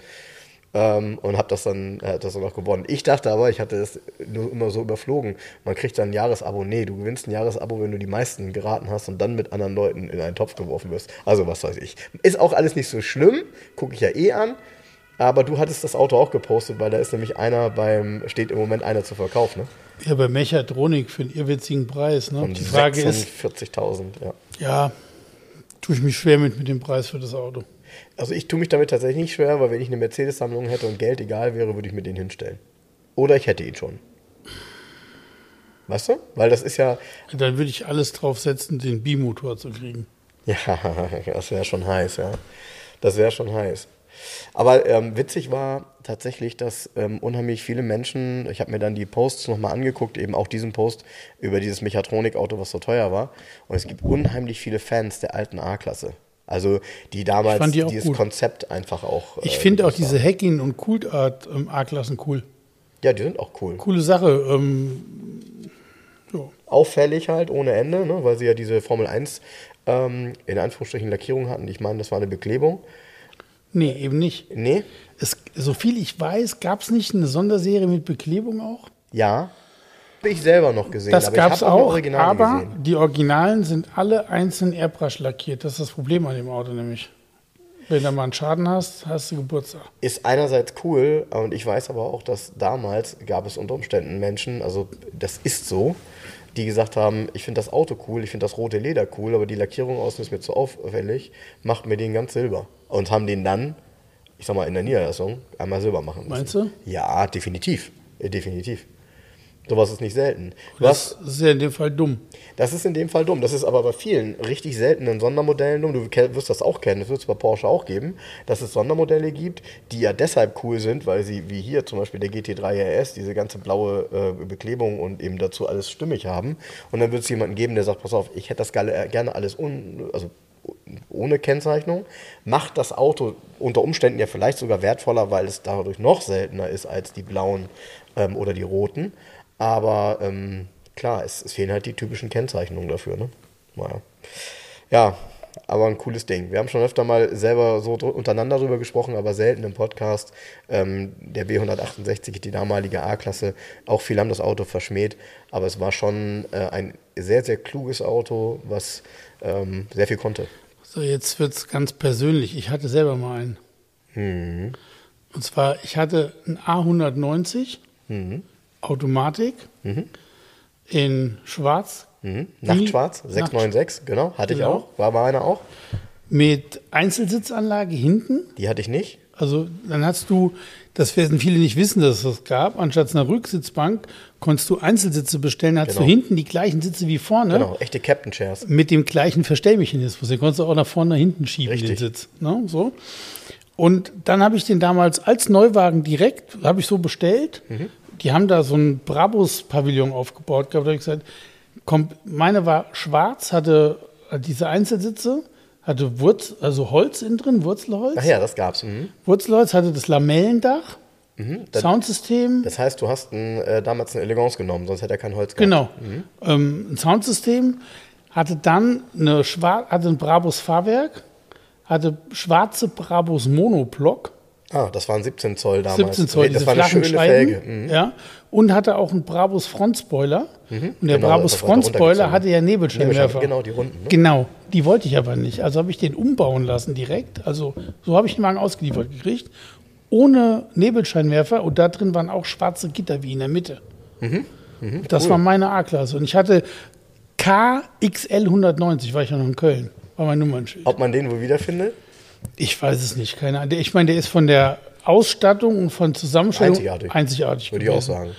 Ähm, und habe das dann äh, das dann auch gewonnen. Ich dachte aber, ich hatte es nur immer so überflogen. Man kriegt dann ein Jahresabo. Nee, du gewinnst ein Jahresabo, wenn du die meisten geraten hast und dann mit anderen Leuten in einen Topf geworfen wirst. Also was weiß ich. Ist auch alles nicht so schlimm, gucke ich ja eh an. Aber du hattest das Auto auch gepostet, weil da ist nämlich einer beim, steht im Moment einer zu verkaufen. Ne? Ja, bei Mechatronik für einen irrwitzigen Preis. Ne? die Frage ist. 40.000, ja. Ja, tue ich mich schwer mit, mit dem Preis für das Auto. Also ich tue mich damit tatsächlich nicht schwer, weil wenn ich eine Mercedes-Sammlung hätte und Geld egal wäre, würde ich mir den hinstellen. Oder ich hätte ihn schon. Weißt du? Weil das ist ja. Dann würde ich alles draufsetzen, den Bimotor zu kriegen. Ja, das wäre schon heiß, ja. Das wäre schon heiß. Aber ähm, witzig war tatsächlich, dass ähm, unheimlich viele Menschen, ich habe mir dann die Posts nochmal angeguckt, eben auch diesen Post über dieses Mechatronikauto, was so teuer war. Und es gibt unheimlich viele Fans der alten A-Klasse. Also die damals die dieses gut. Konzept einfach auch. Ich äh, finde auch diese Hacking- und Coolart ähm, A-Klassen cool. Ja, die sind auch cool. Coole Sache. Ähm, so. Auffällig halt, ohne Ende, ne? weil sie ja diese Formel 1 ähm, in Anführungsstrichen Lackierung hatten. Ich meine, das war eine Beklebung. Nee, eben nicht. Nee? Es, so viel ich weiß, gab es nicht eine Sonderserie mit Beklebung auch? Ja, ich selber noch gesehen. Das gab es auch, auch aber gesehen. die Originalen sind alle einzeln Airbrush lackiert. Das ist das Problem an dem Auto nämlich. Wenn du mal einen Schaden hast, hast du Geburtstag. Ist einerseits cool und ich weiß aber auch, dass damals gab es unter Umständen Menschen, also das ist so, die gesagt haben, ich finde das Auto cool, ich finde das rote Leder cool, aber die Lackierung außen ist mir zu auffällig, macht mir den ganz silber. Und haben den dann, ich sag mal, in der Niederlassung einmal silber machen müssen. Meinst du? Ja, definitiv. Definitiv. Sowas ist nicht selten. Du Das ist ja in dem Fall dumm. das ist in dem Fall dumm. Das ist aber bei vielen richtig seltenen Sondermodellen dumm. Du wirst das auch kennen, das wird es bei Porsche auch geben, dass es Sondermodelle gibt, die ja deshalb cool sind, weil sie, wie hier zum Beispiel der GT3 RS, diese ganze blaue äh, Beklebung und eben dazu alles stimmig haben. Und dann wird es jemanden geben, der sagt, pass auf, ich hätte das gerne, gerne alles un, also ohne Kennzeichnung, macht das Auto unter Umständen ja vielleicht sogar wertvoller, weil es dadurch noch seltener ist als die blauen ähm, oder die roten. Aber ähm, klar, es, es fehlen halt die typischen Kennzeichnungen dafür. Ne? Naja. Ja, aber ein cooles Ding. Wir haben schon öfter mal selber so untereinander drüber gesprochen, aber selten im Podcast. Ähm, der B168, die damalige A-Klasse, auch viele haben das Auto verschmäht, aber es war schon äh, ein sehr, sehr kluges Auto, was ähm, sehr viel konnte. So, jetzt wird es ganz persönlich. Ich hatte selber mal einen. Mhm. Und zwar, ich hatte einen A190 Mhm. Automatik in Schwarz Mhm. Nachtschwarz, Nacht- 696, genau, hatte ich Genau. auch, war meiner auch. mit Einzelsitzanlage hinten. Die hatte ich nicht. Also dann hast du, das werden viele nicht wissen, dass es das gab, anstatt einer Rücksitzbank konntest du Einzelsitze bestellen, hast Genau. du hinten die gleichen Sitze wie vorne. Genau, echte Captain Chairs. mit dem gleichen Verstellmechanismus. Den konntest du auch nach vorne, nach hinten schieben, Richtig. den Sitz. Ne? So. Und dann habe ich den damals als Neuwagen direkt, habe ich so bestellt. Mhm. Die haben da so ein Brabus-Pavillon aufgebaut gehabt. Da habe ich gesagt, komm, meine war schwarz, hatte diese Einzelsitze, hatte Wurz, also Holz innen drin, Wurzelholz. Ach ja, das gab's. Mhm. Wurzelholz hatte das Lamellendach, Das, Soundsystem. das heißt, du hast ein, äh, damals eine Elegance genommen, sonst hätte er kein Holz gehabt. Genau. Ähm, ein Soundsystem hatte dann eine Schwar hatte ein Brabus Fahrwerk, hatte schwarze Brabus Monoblock, Ah, das waren 17 Zoll damals. 17 Zoll, das diese war eine schöne Felge. Mhm. ja, und hatte auch einen Brabus Frontspoiler. Und der Genau, Brabus das Frontspoiler hatte ja Nebelscheinwerfer. Genau, die Runden. Ne? Genau, die wollte ich aber nicht. Also habe ich den umbauen lassen direkt. Also so habe ich den Wagen ausgeliefert gekriegt. Ohne Nebelscheinwerfer und da drin waren auch schwarze Gitter wie in der Mitte. das war meine A-Klasse. Und ich hatte KXL 190, war ich ja noch in Köln. War mein Nummernschild. Ob man den wohl wiederfindet? Ich weiß es nicht, keine Ahnung. Ich meine, der ist von der Ausstattung und von Zusammenstellung Einzigartig. einzigartig Würde ich auch gewesen. sagen.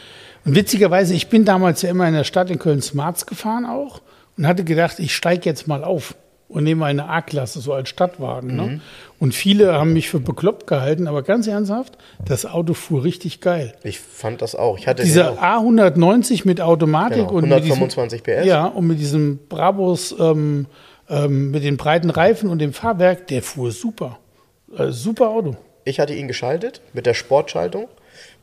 Und witzigerweise, ich bin damals ja immer in der Stadt in Köln Smarts gefahren auch und hatte gedacht, ich steige jetzt mal auf und nehme eine A-Klasse, so als Stadtwagen. Ne? Mhm. Und viele haben mich für bekloppt gehalten, aber ganz ernsthaft, das Auto fuhr richtig geil. Ich fand das auch. Ich hatte Dieser auch. A190 mit Automatik Genau, und mit diesem, 125 PS. Ja, und mit diesem Brabus, ähm, ähm, mit den breiten Reifen und dem Fahrwerk, der fuhr super. Äh, super Auto. Ich hatte ihn geschaltet mit der Sportschaltung.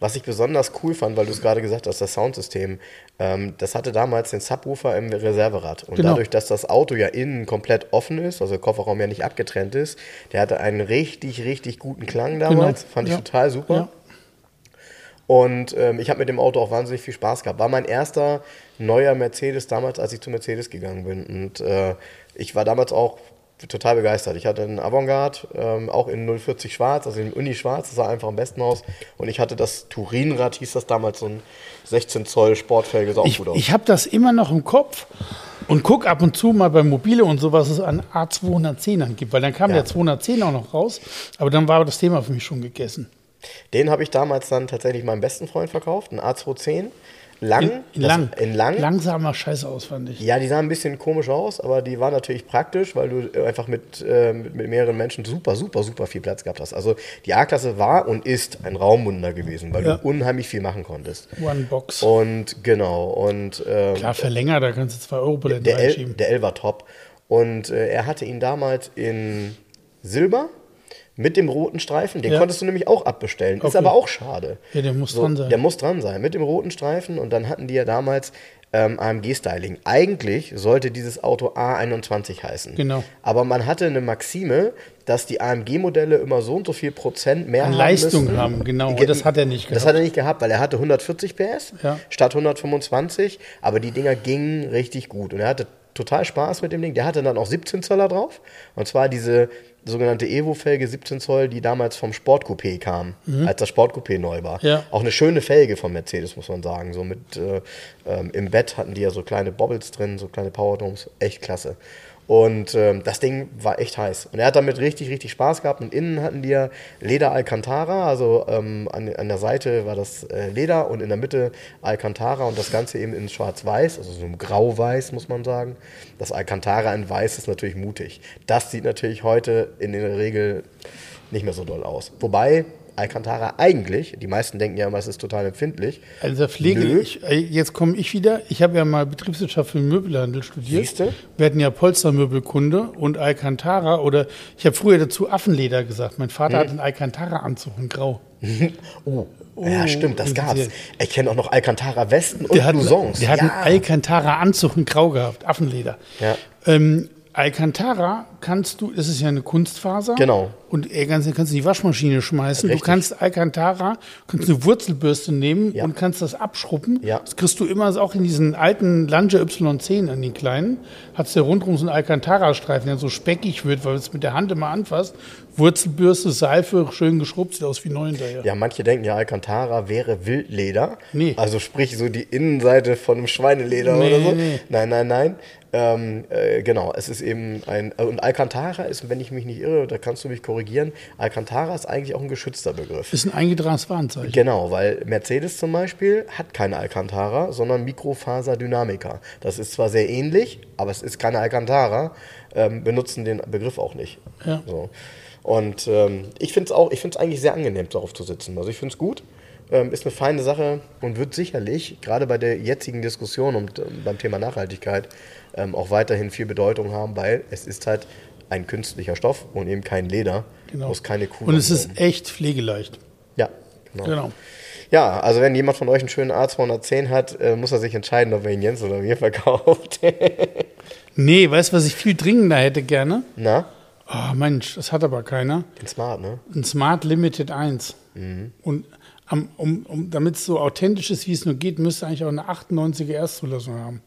Was ich besonders cool fand, weil du es gerade gesagt hast, das Soundsystem, ähm, das hatte damals den Subwoofer im Reserverad. Und Genau. dadurch, dass das Auto ja innen komplett offen ist, also der Kofferraum ja nicht abgetrennt ist, der hatte einen richtig, richtig guten Klang damals. Genau. Fand ich Ja. total super. Ja. Und ähm, ich habe mit dem Auto auch wahnsinnig viel Spaß gehabt. War mein erster neuer Mercedes damals, als ich zu Mercedes gegangen bin. Und äh, ich war damals auch total begeistert. Ich hatte einen Avantgarde, ähm, auch in 040 schwarz, also in Uni schwarz, das sah einfach am besten aus. Und ich hatte das Turinrad, hieß das damals, so ein 16 Zoll Sportfelge, sah auch Ich, gut aus. ich habe das immer noch im Kopf und guck ab und zu mal bei Mobile und so, was es an A210ern gibt, weil dann kam Ja. der 210 auch noch raus, aber dann war das Thema für mich schon gegessen. Den habe ich damals dann tatsächlich meinem besten Freund verkauft, ein A210. Lang. In, lang. In lang. Lang sah mal scheiße aus, fand ich. Ja, die sahen ein bisschen komisch aus, aber die waren natürlich praktisch, weil du einfach mit, äh, mit, mit mehreren Menschen super, super, super viel Platz gehabt hast. Also die A-Klasse war und ist ein Raumwunder gewesen, weil Ja. du unheimlich viel machen konntest. One Box. Und genau, und ähm, Klar, verlängert, da kannst du zwei Euro Paletten der, L, reinschieben. der L war top. Und äh, er hatte ihn damals in Silber mit dem roten Streifen. Den Ja. konntest du nämlich auch abbestellen. Ist Okay. aber auch schade. Ja, der muss So, dran sein. Der muss dran sein, mit dem roten Streifen. Und dann hatten die ja damals ähm, AMG-Styling. Eigentlich sollte dieses Auto A21 heißen. Genau. Aber man hatte eine Maxime, dass die AMG-Modelle immer so und so viel Prozent mehr An haben Leistung müssen. haben, genau. Ge- Und das hat er nicht Das gehabt. hat er nicht gehabt, weil er hatte 140 PS Ja. statt 125. Aber die Dinger gingen richtig gut. Und er hatte total Spaß mit dem Ding. Der hatte dann auch 17 Zöller drauf. Und zwar diese sogenannte Evo-Felge 17 Zoll, die damals vom Sportcoupé kam, als das Sportcoupé neu war. Mhm. Ja. Auch eine schöne Felge von Mercedes, muss man sagen. So mit äh, ähm, im Bett hatten die ja so kleine Bobbles drin, so kleine Powerdomes. Echt klasse. Und ähm, das Ding war echt heiß. Und er hat damit richtig, richtig Spaß gehabt. Und innen hatten ja Leder Alcantara, also ähm, an, an der Seite war das äh, Leder und in der Mitte Alcantara und das Ganze eben in schwarz-weiß, also so ein grau-weiß, muss man sagen. Das Alcantara in weiß ist natürlich mutig. Das sieht natürlich heute in der Regel nicht mehr so doll aus. Wobei Alcantara eigentlich, die meisten denken ja immer, es ist total empfindlich. Also Pflege, ich, äh, jetzt komme ich wieder. Ich habe ja mal Betriebswirtschaft für den Möbelhandel studiert. Siehste? Wir hatten ja Polstermöbelkunde und Alcantara oder ich habe früher dazu Affenleder gesagt. Mein Vater Hm. hat einen Alcantara-Anzug in Grau. Oh, ja, stimmt, das gab's. Ich kenne auch noch Alcantara Westen und Der Blousons. der hat ja. einen Alcantara-Anzug in Grau gehabt, Affenleder. Ja. Ähm, Alcantara kannst du, das ist ja eine Kunstfaser. Genau. Und äh, kannst, kannst du in die Waschmaschine schmeißen. Richtig. Du kannst Alcantara, kannst eine Wurzelbürste nehmen Ja. und kannst das abschruppen. Ja. Das kriegst du immer auch in diesen alten Lancia Y10 an den kleinen. Hat's der rundrum so einen Alcantara-Streifen, der so speckig wird, weil du es mit der Hand immer anfasst. Wurzelbürste, Seife, schön geschrubbt, sieht aus wie neu hinterher. Ja, manche denken ja, Alcantara wäre Wildleder. Nee. Also sprich so die Innenseite von einem Schweineleder Nee, oder so. nee. Nein, nein, nein. Ähm, äh, genau, es ist eben ein. Und Alcantara ist, wenn ich mich nicht irre, da kannst du mich korrigieren, Alcantara ist eigentlich auch ein geschützter Begriff. Ist ein eingetragenes Warenzeichen. Genau, weil Mercedes zum Beispiel hat keine Alcantara, sondern Mikrofaserdynamiker. Das ist zwar sehr ähnlich, aber es ist keine Alcantara, ähm, benutzen den Begriff auch nicht. Ja. So. Und ähm, ich finde es auch, ich finde es eigentlich sehr angenehm, darauf zu sitzen. Also ich finde es gut, ähm, ist eine feine Sache und wird sicherlich, gerade bei der jetzigen Diskussion und ähm, beim Thema Nachhaltigkeit, ähm, auch weiterhin viel Bedeutung haben, weil es ist halt ein künstlicher Stoff und eben kein Leder, Genau. muss keine Kuh Und es ist sein. echt pflegeleicht. Ja, genau. Genau. Ja, also wenn jemand von euch einen schönen A210 hat, äh, muss er sich entscheiden, ob er ihn Jens oder mir verkauft. Nee, weißt du, was ich viel dringender hätte gerne? Na, Oh Mensch, das hat aber keiner. den Smart, ne? Ein Smart Limited 1. Mhm. Und um, um, damit es so authentisch ist, wie es nur geht, müsste eigentlich auch eine 98er Erstzulassung haben.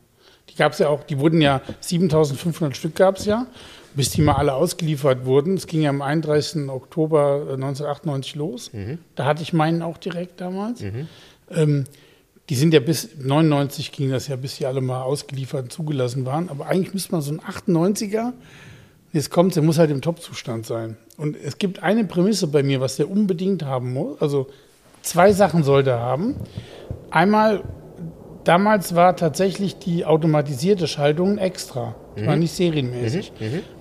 Die gab es ja auch, die wurden ja, 7500 Stück gab es ja, bis die mal alle ausgeliefert wurden. Es ging ja am 31. Oktober äh, 1998 los. Mhm. Da hatte ich meinen auch direkt damals. Ähm, die sind ja bis 99 ging das ja, bis die alle mal ausgeliefert und zugelassen waren. Aber eigentlich müsste man so ein 98er, jetzt kommt der muss halt im Top-Zustand sein. Und es gibt eine Prämisse bei mir, was der unbedingt haben muss. Also zwei Sachen sollte er haben. Einmal, damals war tatsächlich die automatisierte Schaltung extra. Das war nicht serienmäßig.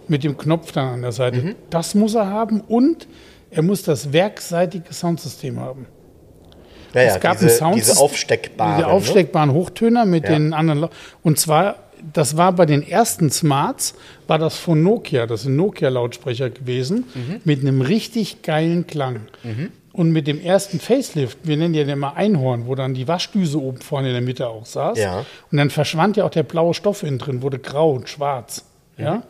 Mit dem Knopf dann an der Seite. Das muss er haben und er muss das werkseitige Soundsystem haben. Ja, ja, es gab diese, einen diese Soundsystem- aufsteckbaren. Diese aufsteckbaren Hochtöner mit Ja. den anderen. Und zwar, das war bei den ersten Smarts, war das von Nokia. Das sind Nokia-Lautsprecher gewesen Mhm. mit einem richtig geilen Klang. Und mit dem ersten Facelift, wir nennen ja den immer Einhorn, wo dann die Waschdüse oben vorne in der Mitte auch saß. Ja. Und dann verschwand ja auch der blaue Stoff innen drin, wurde grau und schwarz. Ja.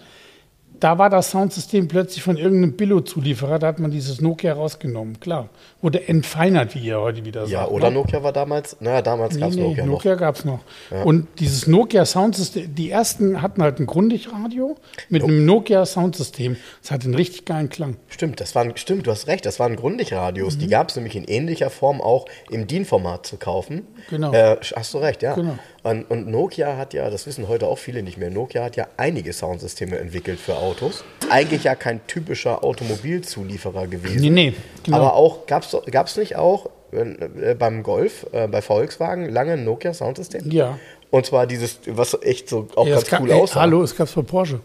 Da war das Soundsystem plötzlich von irgendeinem Billo-Zulieferer, da hat man dieses Nokia rausgenommen, klar. Wurde entfeinert, wie ihr heute wieder Ja, sagt. oder ne? Nokia war damals, naja, damals gab es Nee, nee, Nokia, Nokia, noch. gab es noch. Und dieses Nokia Soundsystem, die ersten hatten halt ein Grundigradio mit einem Nokia Soundsystem. Das hat einen richtig geilen Klang. Stimmt, das waren, stimmt, du hast recht, das waren Grundigradios. Mhm. Die gab es nämlich in ähnlicher Form auch im DIN-Format zu kaufen. Genau. Äh, hast du recht, ja. Genau. Und, und Nokia hat ja, das wissen heute auch viele nicht mehr, Nokia hat ja einige Soundsysteme entwickelt für Autos. Eigentlich ja kein typischer Automobilzulieferer gewesen. Nee, nee, genau. Aber auch, gab es nicht auch äh, beim Golf, äh, bei Volkswagen, lange ein Nokia Soundsystem? Ja. Und zwar dieses, was echt so auch Ja, ganz cool aussah. Hallo, es gab es für Porsche.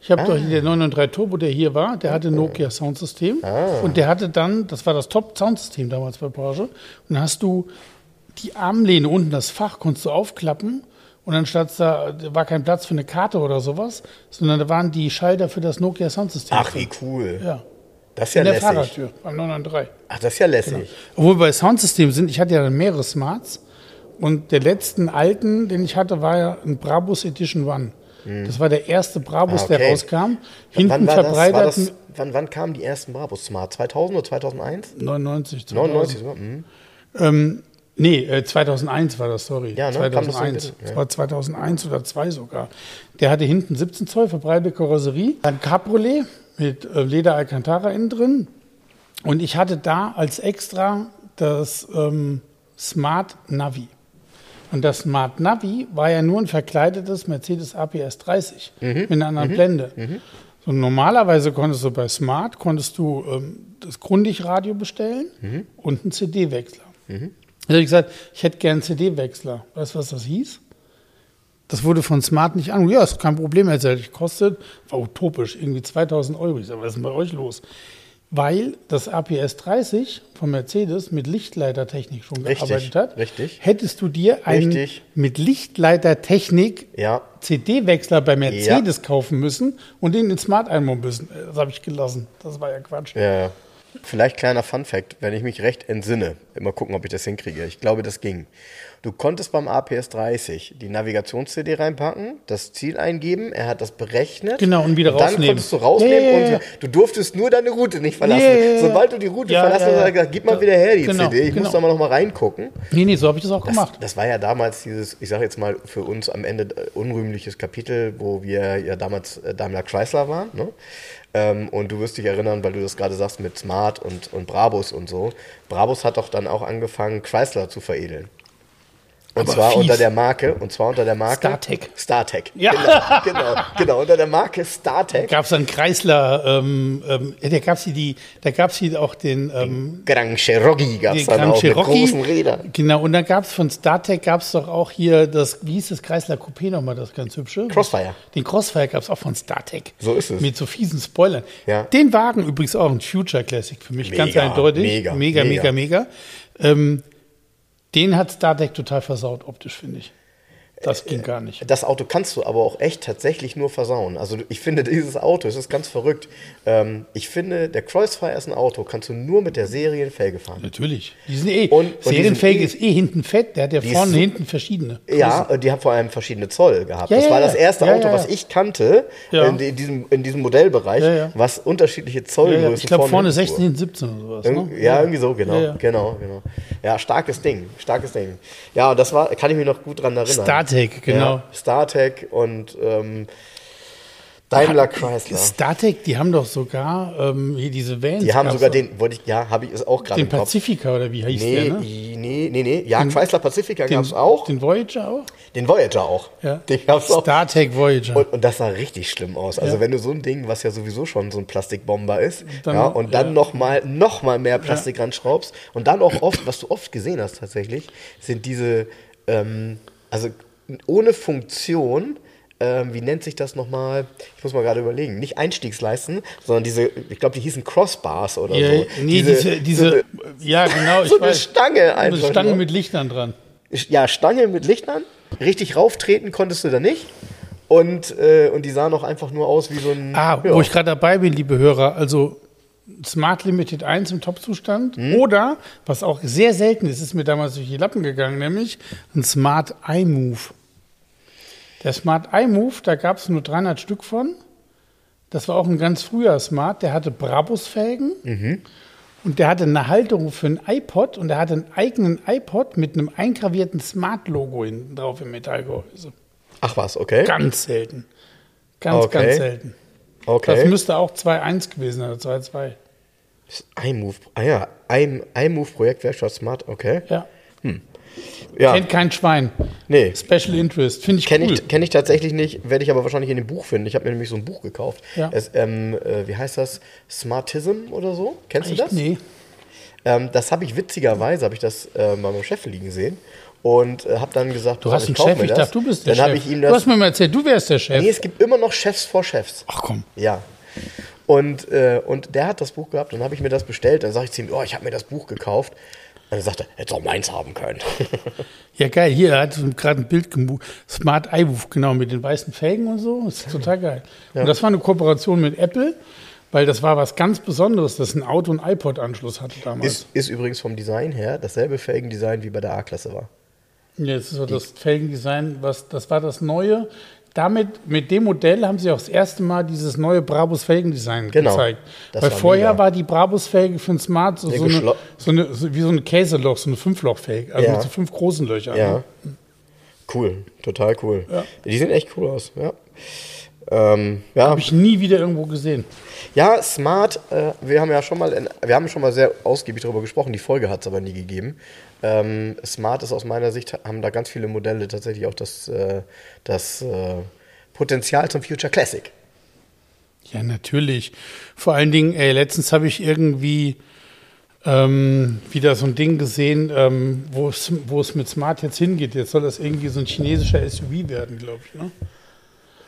Ich habe Ah. doch der 993 Turbo, der hier war, der hatte Nokia Soundsystem. Ah. Und der hatte dann, das war das Top-Soundsystem damals bei Porsche. Und dann hast du die Armlehne unten, das Fach, konntest du aufklappen. Und dann statt da, da war kein Platz für eine Karte oder sowas, sondern da waren die Schalter für das Nokia Soundsystem. Ach, wie cool. Ja. Das ist ja In der lässig. Fahrradtür beim 993. Ach, das ist ja lässig. Obwohl bei Soundsystemen sind, ich hatte ja dann mehrere Smarts und der letzten alten, den ich hatte, war ja ein Brabus Edition One. Das war der erste Brabus, Ah, okay. der rauskam. Hinten wann war das? das wann, wann kamen die ersten Brabus Smart? 2000 oder 2001? 99, 2000. 99 sogar? Mhm. Ähm, nee, äh, 2001 war das, sorry. Ja, ne? Kam das so 2001. mit? Ja. Das war 2001 oder 2 sogar. Der hatte hinten 17 Zoll verbreitete Karosserie, ein Cabriolet mit äh, Leder Alcantara innen drin. Und ich hatte da als extra das ähm, Smart Navi. Und das Smart Navi war ja nur ein verkleidetes Mercedes APS 30 Mhm. mit einer anderen Blende. So, normalerweise konntest du bei Smart konntest du ähm, das Grundig-Radio bestellen Mhm. und einen CD-Wechsler. Da habe ich gesagt, ich hätte gern einen CD-Wechsler. Weißt du, was das hieß? Das wurde von Smart nicht an. Ja, ist kein Problem, erzählt. Kostet, war utopisch, irgendwie 2000 Euro. Ich sag, was ist denn bei euch los? Weil das APS 30 von Mercedes mit Lichtleitertechnik schon Richtig, gearbeitet hat. richtig. Hättest du dir einen Richtig. mit Lichtleitertechnik Ja, CD-Wechsler bei Mercedes kaufen müssen und den in Smart einbauen müssen. Das habe ich gelassen. Das war ja Quatsch. ja, ja. Vielleicht kleiner Fun Fact, wenn ich mich recht entsinne. Immer gucken, ob ich das hinkriege. Ich glaube, das ging. Du konntest beim APS 30 die Navigations-CD reinpacken, das Ziel eingeben, er hat das berechnet. Genau, und wieder dann rausnehmen. konntest du rausnehmen Ja, ja, ja. und du durftest nur deine Route nicht verlassen. Ja, ja, ja. Sobald du die Route Ja, verlassen ja, hast, ja. er gesagt, gib mal wieder her die Genau, CD, ich muss genau. da mal noch mal reingucken. Nee, nee, so habe ich das auch Das, gemacht. das war ja damals dieses, ich sage jetzt mal, für uns am Ende äh, unrühmliches Kapitel, wo wir ja damals äh, Daimler Chrysler waren. Ne? Ähm, und du wirst dich erinnern, weil du das gerade sagst mit Smart und, und Brabus und so. Brabus hat doch dann auch angefangen, Chrysler zu veredeln. Und Aber zwar fies. unter der Marke, und zwar unter der Marke StarTech. StarTech. Ja. Genau, genau, genau, unter der Marke StarTech. Gab es dann Chrysler, ähm, ähm, da gab es die, da gab es hier auch den, ähm, Grand Cherokee gab es den dann Grand auch Cherokee. mit großen Rädern. Genau, und dann gab es von StarTech gab es doch auch hier das, wie hieß das Chrysler Coupé nochmal, das ganz hübsche? Crossfire. Den Crossfire gab es auch von StarTech. So ist es. Mit so fiesen Spoilern. Ja. Den Wagen übrigens auch ein Future Classic für mich, ganz Mega, eindeutig. mega, mega, mega. mega. mega. Ähm, den hat StarTech total versaut, optisch, finde ich. Das ging gar nicht. Das Auto kannst du aber auch echt tatsächlich nur versauen. Also ich finde dieses Auto, es ist ganz verrückt. Ähm, ich finde, der Crossfire ist ein Auto, kannst du nur mit der Serienfelge fahren. Natürlich. Die sind eh, Und- und die Serienfelge sind ist eh hinten fett, der hat ja vorne ist- hinten verschiedene. Ja, und die haben vor allem verschiedene Zoll gehabt. Ja, das ja, war ja. das erste Ja, Auto, ja, was ja. ich kannte Ja. in, in, diesem, in diesem Modellbereich, Ja, ja. was unterschiedliche Ja, Zollgrößen ja. Ich glaube vorne und hinten 16, hinten 17 oder sowas. Irgend- Ne? Ja, irgendwie so, genau. Ja, ja. Genau, genau. Ja, starkes Ding, starkes Ding. Ja, und das war, kann ich mich noch gut dran erinnern. StarTech, genau. Ja, StarTech und ähm, Daimler Chrysler. StarTech, die haben doch sogar ähm, hier diese Vans. Die haben sogar den, wollte ich, ja, habe ich es auch gerade den. Pacifica oder wie hieß Nee, der, ne? nee, nee, nee. Ja, Chrysler Pacifica Den, gab es auch. Den Voyager auch? Den Voyager auch. Ja. Den gab's auch. StarTech Voyager. Und, und das sah richtig schlimm aus. Also Ja. wenn du so ein Ding, was ja sowieso schon so ein Plastikbomber ist, Dann- ja, und dann ja. noch mal noch mal mehr Plastik ranschraubst und dann auch oft, was du oft gesehen hast tatsächlich, sind diese, ähm, also ohne Funktion, ähm, wie nennt sich das nochmal? Ich muss mal gerade überlegen. Nicht Einstiegsleisten, sondern diese, ich glaube, die hießen Crossbars oder ja, so. nee, diese, diese, so eine, ja genau, ich so eine weiß. Stange Eine einfach. Stange nur. mit Lichtern dran. ja, Stange mit Lichtern. Richtig rauftreten konntest du da nicht. Und, äh, und die sahen auch einfach nur aus wie so ein. Ah, ja. wo ich gerade dabei bin, liebe Hörer, also Smart Limited 1 im Top-Zustand Hm? oder, was auch sehr selten ist, ist mir damals durch die Lappen gegangen, nämlich ein Smart iMove. Der Smart iMove, da gab es nur 300 Stück von. Das war auch ein ganz früher Smart, der hatte Brabus-Felgen Mhm. und der hatte eine Halterung für ein iPod und der hatte einen eigenen iPod mit einem eingravierten Smart-Logo hinten drauf im Metallgehäuse. Ach was, okay. Ganz selten. Ganz, Okay. ganz selten. okay. Das müsste auch 2.1 gewesen sein, oder 2.2. iMove. Ah ja, I- iMove Projekt Werkstatt Smart, okay. Ja. Ja, Kennt kein Schwein. nee. Special Interest. Finde ich Kenne cool. ich, kenn ich tatsächlich nicht, werde ich aber wahrscheinlich in dem Buch finden. Ich habe mir nämlich so ein Buch gekauft. Ja. Es, ähm, äh, wie heißt das? Smartism oder so? Kennst du Echt? das? Nee. Ähm, das habe ich witzigerweise, habe ich das äh, bei meinem Chef liegen sehen und äh, habe dann gesagt, Du hast einen Chef, ich das. dachte, du bist der Dann Chef. ich ihm du hast das. mir mal erzählt, du wärst der Chef. Nee, es gibt immer noch Chefs vor Chefs. Ach komm. Ja. Und, äh, und der hat das Buch gehabt, dann habe ich mir das bestellt. Dann sage ich zu ihm, oh, ich habe mir das Buch gekauft. Und er, hätte auch meins haben können. Ja, geil. Hier, er hat gerade ein Bild gemacht. Smart iWoof, genau, mit den weißen Felgen und so. Das ist total geil. Und das war eine Kooperation mit Apple, weil das war was ganz Besonderes, dass ein Auto einen iPod-Anschluss hatte damals. ist, ist übrigens vom Design her dasselbe Felgendesign wie bei der A-Klasse war. Ja, das ist so das Felgendesign, was, das war das Neue. Damit, mit dem Modell haben sie auch das erste Mal dieses neue Brabus Felgendesign Genau. gezeigt. Weil war vorher mega. war die Brabus Felge für ein Smart so, so, eine, so, eine, so wie so ein Käseloch, so eine Fünflochfelge, also Ja. mit so fünf großen Löchern. Ja. Ne? Cool, total cool. Ja. Die sehen echt cool aus, ja. Ähm, ja, Habe ich nie wieder irgendwo gesehen. ja, Smart, äh, wir haben ja schon mal, in, wir haben schon mal sehr ausgiebig darüber gesprochen, die Folge hat es aber nie gegeben. Ähm, Smart ist aus meiner Sicht, haben da ganz viele Modelle tatsächlich auch das, äh, das äh, Potenzial zum Future Classic. Ja, natürlich. Vor allen Dingen, ey, letztens habe ich irgendwie ähm, wieder so ein Ding gesehen, ähm, wo es wo es mit Smart jetzt hingeht. Jetzt soll das irgendwie so ein chinesischer SUV werden, glaube ich. Ne?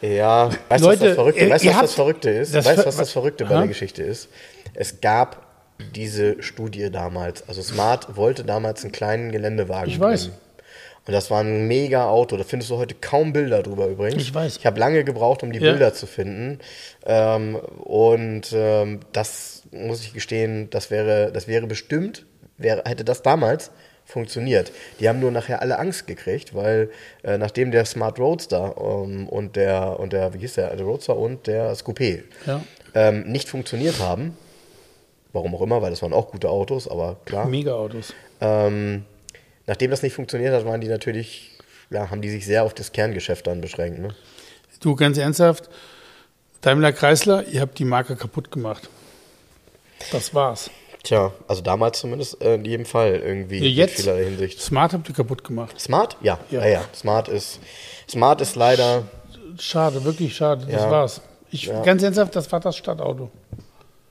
Ja, weißt du, was das Verrückte, ihr- weißt, was das Verrückte ist? das weißt du, was das Verrückte bei der Geschichte ist? Es gab diese Studie damals. Also Smart wollte damals einen kleinen Geländewagen. Ich weiß. bringen. Und das war ein mega Auto. Da findest du heute kaum Bilder drüber übrigens. Ich weiß. Ich habe lange gebraucht, um die Ja. Bilder zu finden. Ähm, und ähm, das muss ich gestehen, das wäre, das wäre bestimmt, wäre, hätte das damals funktioniert. Die haben nur nachher alle Angst gekriegt, weil äh, nachdem der Smart Roadster ähm, und der und der, wie hieß der, der Roadster und der Coupé Ja. ähm, nicht funktioniert haben, warum auch immer, weil das waren auch gute Autos, aber klar. Mega-Autos. Ähm, nachdem das nicht funktioniert hat, waren die natürlich, ja, haben die sich sehr auf das Kerngeschäft dann beschränkt. Ne? Du, ganz ernsthaft, Daimler Chrysler, ihr habt die Marke kaputt gemacht. Das war's. Tja, also damals zumindest äh, in jedem Fall irgendwie Ja, jetzt? in vielerlei Hinsicht. Smart habt ihr kaputt gemacht. Smart? Ja, Ja. ja, ja. Smart ist, Smart ist leider, Schade, wirklich schade. Das Ja. war's. Ich. Ganz ernsthaft, das war das Stadtauto.